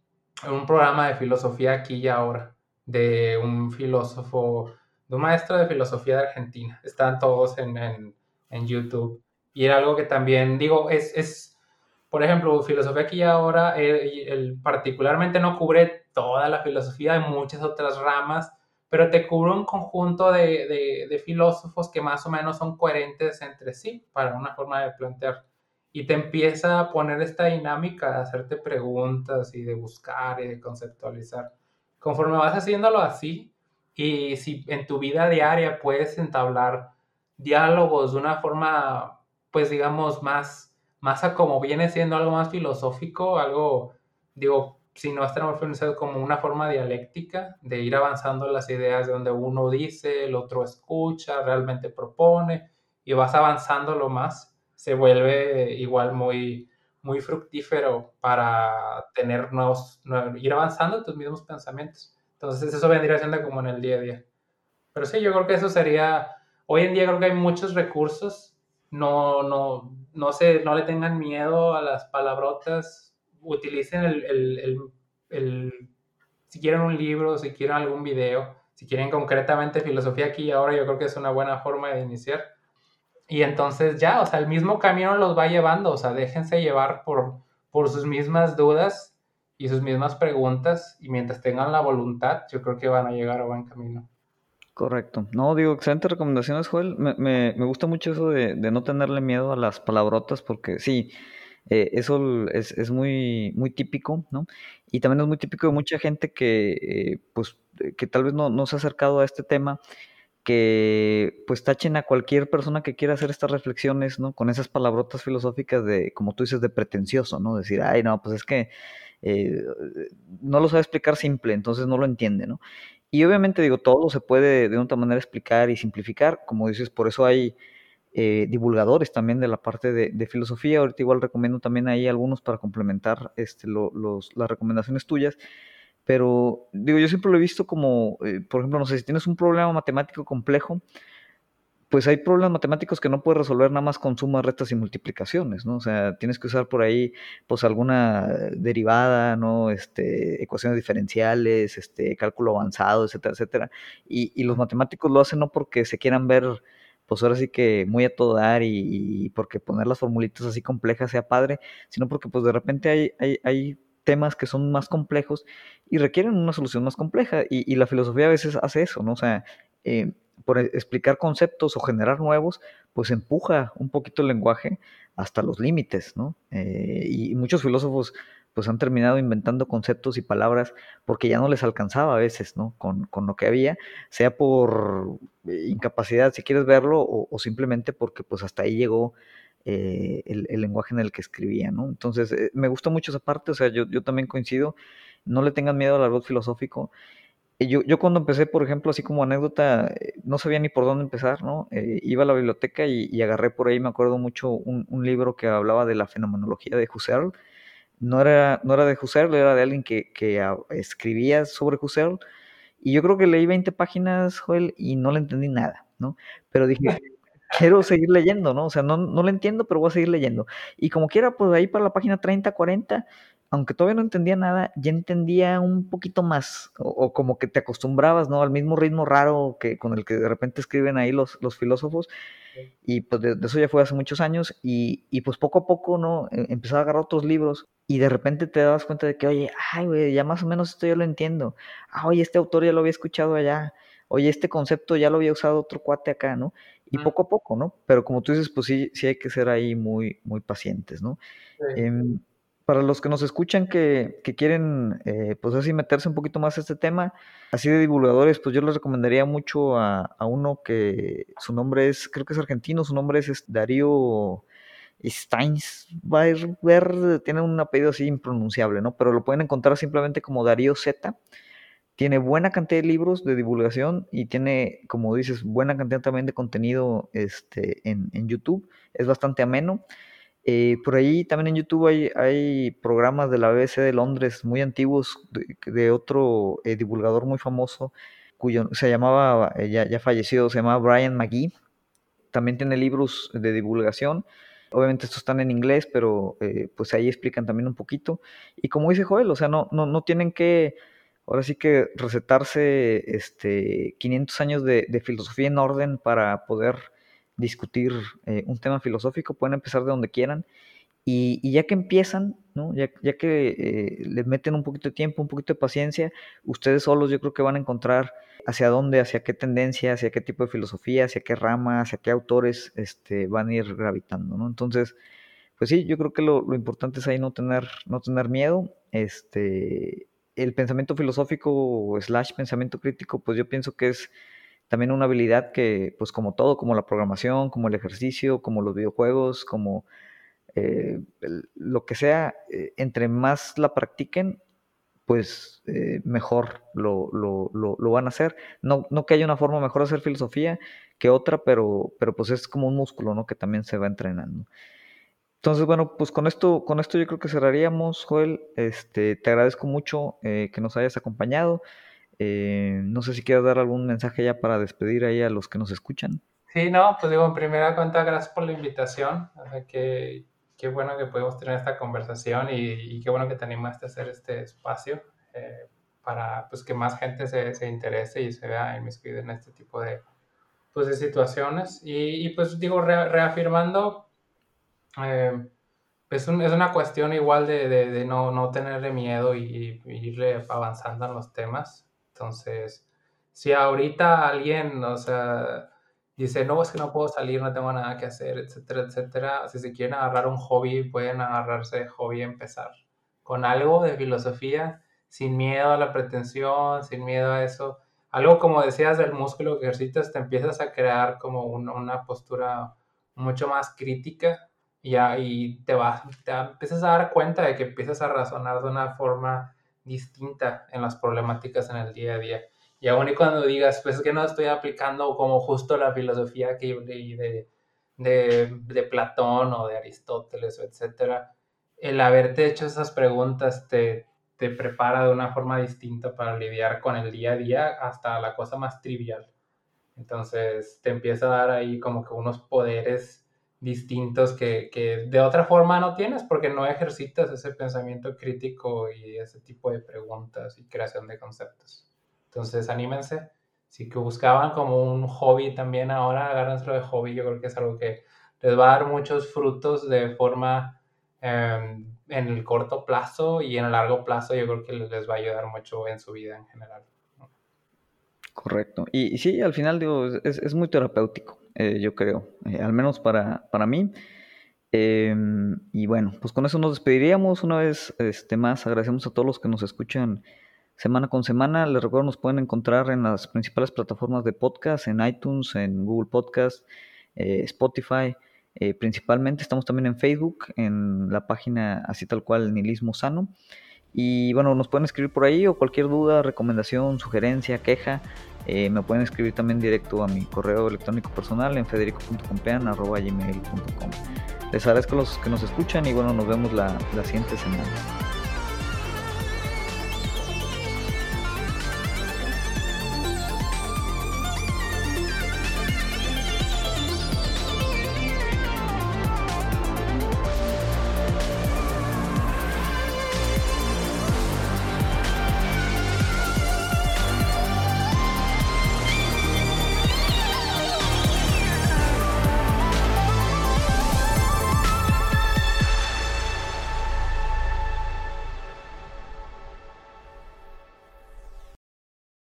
un programa de filosofía aquí y ahora, de un filósofo, de un maestro de filosofía de Argentina. Están todos en, en, YouTube. Y era algo que también, digo, es, es por ejemplo, filosofía aquí y ahora, el, particularmente no cubre toda la filosofía, hay muchas otras ramas, pero te cubre un conjunto de, de, filósofos que más o menos son coherentes entre sí para una forma de plantear y te empieza a poner esta dinámica de hacerte preguntas y de buscar y de conceptualizar. Conforme vas haciéndolo así, y si en tu vida diaria puedes entablar diálogos de una forma, pues digamos, más, más a como viene siendo algo más filosófico, algo, digo, si no está muy como una forma dialéctica de ir avanzando las ideas de donde uno dice, el otro escucha, realmente propone, y vas avanzando lo más se vuelve igual muy, muy fructífero para tener nuevos, ir avanzando tus mismos pensamientos. Entonces eso vendría siendo como en el día a día. Pero sí, yo creo que eso sería, hoy en día creo que hay muchos recursos, no, no, no, se, no le tengan miedo a las palabrotas, utilicen el, el, el, si quieren un libro, si quieren algún video, si quieren concretamente filosofía aquí y ahora, yo creo que es una buena forma de iniciar y entonces ya, o sea, el mismo camino los va llevando, o sea, déjense llevar por, por sus mismas dudas y sus mismas preguntas y mientras tengan la voluntad, yo creo que van a llegar a buen camino. Correcto. No, digo, excelentes recomendaciones, Joel. Me, me, me gusta mucho eso de, de, no tenerle miedo a las palabrotas, porque sí, eh, eso es, es, muy, muy típico, ¿no? Y también es muy típico de mucha gente que, eh, pues, que tal vez no, no se ha acercado a este tema que pues tachen a cualquier persona que quiera hacer estas reflexiones, ¿no? Con esas palabrotas filosóficas de, como tú dices, de pretencioso, ¿no? Decir, ay, no, pues es que eh, no lo sabe explicar simple, entonces no lo entiende, ¿no? Y obviamente digo, todo se puede de otra manera explicar y simplificar, como dices, por eso hay eh, divulgadores también de la parte de, filosofía, ahorita igual recomiendo también ahí algunos para complementar este, los, las recomendaciones tuyas, pero digo, yo siempre lo he visto como, eh, por ejemplo, no sé, si tienes un problema matemático complejo, pues hay problemas matemáticos que no puedes resolver nada más con sumas, restas y multiplicaciones, ¿no? O sea, tienes que usar por ahí, pues, alguna derivada, ¿no? Este, ecuaciones diferenciales, este, cálculo avanzado, etcétera, etcétera. Y, y los matemáticos lo hacen no porque se quieran ver, pues ahora sí que muy a todo dar y, y porque poner las formulitas así complejas sea padre, sino porque pues de repente hay, hay, temas que son más complejos y requieren una solución más compleja. Y, la filosofía a veces hace eso, ¿no? O sea, eh, por e, explicar conceptos o generar nuevos, pues empuja un poquito el lenguaje hasta los límites, ¿no? Eh, y muchos filósofos pues han terminado inventando conceptos y palabras porque ya no les alcanzaba a veces, ¿no? Con, con lo que había, sea por incapacidad, si quieres verlo, o, simplemente porque pues hasta ahí llegó eh, el, lenguaje en el que escribía, ¿no? Entonces, eh, me gusta mucho esa parte, o sea, yo, yo también coincido, no le tengan miedo al árbol filosófico, yo, yo cuando empecé, por ejemplo, así como anécdota, eh, no sabía ni por dónde empezar, ¿no? Eh, iba a la biblioteca y, agarré por ahí, me acuerdo mucho, un, un, libro que hablaba de la fenomenología de Husserl. No era, no era de Husserl, era de alguien que, que escribía sobre Husserl. Y yo creo que leí 20 páginas, Joel, y no le entendí nada, ¿no? Pero dije, quiero seguir leyendo, ¿no? O sea, no, no lo entiendo, pero voy a seguir leyendo. Y como quiera, pues ahí para la página 30, 40, aunque todavía no entendía nada, ya entendía un poquito más, o, como que te acostumbrabas, ¿no? Al mismo ritmo raro que con el que de repente escriben ahí los, los filósofos, y pues de, eso ya fue hace muchos años, y, y, pues poco a poco, ¿no? E, empezaba a agarrar otros libros, y de repente te dabas cuenta de que, oye, ay, güey, ya más o menos esto yo lo entiendo, ah, oye, este autor ya lo había escuchado allá, oye, este concepto ya lo había usado otro cuate acá, ¿no? Y poco a poco, ¿no? Pero como tú dices, pues sí, sí hay que ser ahí muy, muy pacientes, ¿no? Em, para los que nos escuchan que, que quieren, eh, pues así meterse un poquito más a este tema, así de divulgadores, pues yo les recomendaría mucho a, a uno que su nombre es, creo que es argentino, su nombre es, Darío Steinsberger, tiene un apellido así impronunciable, ¿no? Pero lo pueden encontrar simplemente como Darío Z tiene buena cantidad de libros de divulgación y tiene, como dices, buena cantidad también de contenido este, en, YouTube. Es bastante ameno. Eh, por ahí también en YouTube hay, programas de la BBC de Londres muy antiguos de, otro eh, divulgador muy famoso cuyo se llamaba, eh, ya, ya fallecido, se llamaba Brian McGee. También tiene libros de divulgación. Obviamente estos están en inglés, pero pues ahí explican también un poquito. Y como dice Joel, o sea, no, no, no tienen que ahora sí que recetarse este, 500 años de, filosofía en orden para poder discutir eh, un tema filosófico, pueden empezar de donde quieran. Y, ya que empiezan, ¿no? ya, que eh, les meten un poquito de tiempo, un poquito de paciencia, ustedes solos yo creo que van a encontrar hacia dónde, hacia qué tendencia, hacia qué tipo de filosofía, hacia qué rama, hacia qué autores este, van a ir gravitando. ¿no? Entonces, pues sí, yo creo que lo, lo importante es ahí no tener, no tener miedo. Este, el pensamiento filosófico slash pensamiento crítico, pues yo pienso que es también una habilidad que, pues como todo, como la programación, como el ejercicio, como los videojuegos, como eh, lo que sea, eh, entre más la practiquen, pues eh, mejor lo, lo, lo, van a hacer. No, no que haya una forma mejor de hacer filosofía que otra, pero, pero pues es como un músculo, ¿no? Que también se va entrenando. Entonces, bueno, pues con esto, con esto yo creo que cerraríamos, Joel. Este, te agradezco mucho que nos hayas acompañado. Eh, no sé si quieres dar algún mensaje ya para despedir ahí a los que nos escuchan. Sí, no, pues digo, en primera cuenta, gracias por la invitación. que, qué bueno que podemos tener esta conversación y, qué bueno que te animaste a hacer este espacio eh, para pues, que más gente se, se, interese y se vea inmiscuida en este tipo de, pues, de situaciones. Y, y pues digo, reafirmando eh, es, es, una cuestión igual de, de, no, no tenerle miedo y, ir avanzando en los temas. Entonces, si ahorita alguien, o sea, dice, no, es que no puedo salir, no tengo nada que hacer, etcétera, etcétera, si se quieren agarrar un hobby, pueden agarrarse de hobby y empezar con algo de filosofía, sin miedo a la pretensión, sin miedo a eso. Algo como decías del músculo que ejercitas, te empiezas a crear como una postura mucho más crítica y, ahí te vas, te empiezas a dar cuenta de que empiezas a razonar de una forma distinta en las problemáticas en el día a día. Y aún y cuando digas, pues es que no estoy aplicando como justo la filosofía que leí de, de, de Platón o de Aristóteles, etcétera, el haberte hecho esas preguntas te, te prepara de una forma distinta para lidiar con el día a día hasta la cosa más trivial. Entonces te empieza a dar ahí como que unos poderes distintos que, que, de otra forma no tienes porque no ejercitas ese pensamiento crítico y ese tipo de preguntas y creación de conceptos. Entonces, anímense. Si que buscaban como un hobby también ahora, agárrenselo de hobby. Yo creo que es algo que les va a dar muchos frutos de forma em, en el corto plazo y en el largo plazo. Yo creo que les va a ayudar mucho en su vida en general. Correcto. Y, sí, al final digo, es, es muy terapéutico. Eh, yo creo, eh, al menos para, para mí. Em, y bueno, pues con eso nos despediríamos una vez este, más. Agradecemos a todos los que nos escuchan semana con semana. Les recuerdo, nos pueden encontrar en las principales plataformas de podcast, en iTunes, en Google Podcast, eh, Spotify. principalmente estamos también en Facebook, en la página así tal cual Nihilismo Sano. Y bueno, nos pueden escribir por ahí o cualquier duda, recomendación, sugerencia, queja. Eh, me pueden escribir también directo a mi correo electrónico personal en federico.compean.gmail.com Les agradezco a los que nos escuchan y bueno, nos vemos la, la siguiente semana.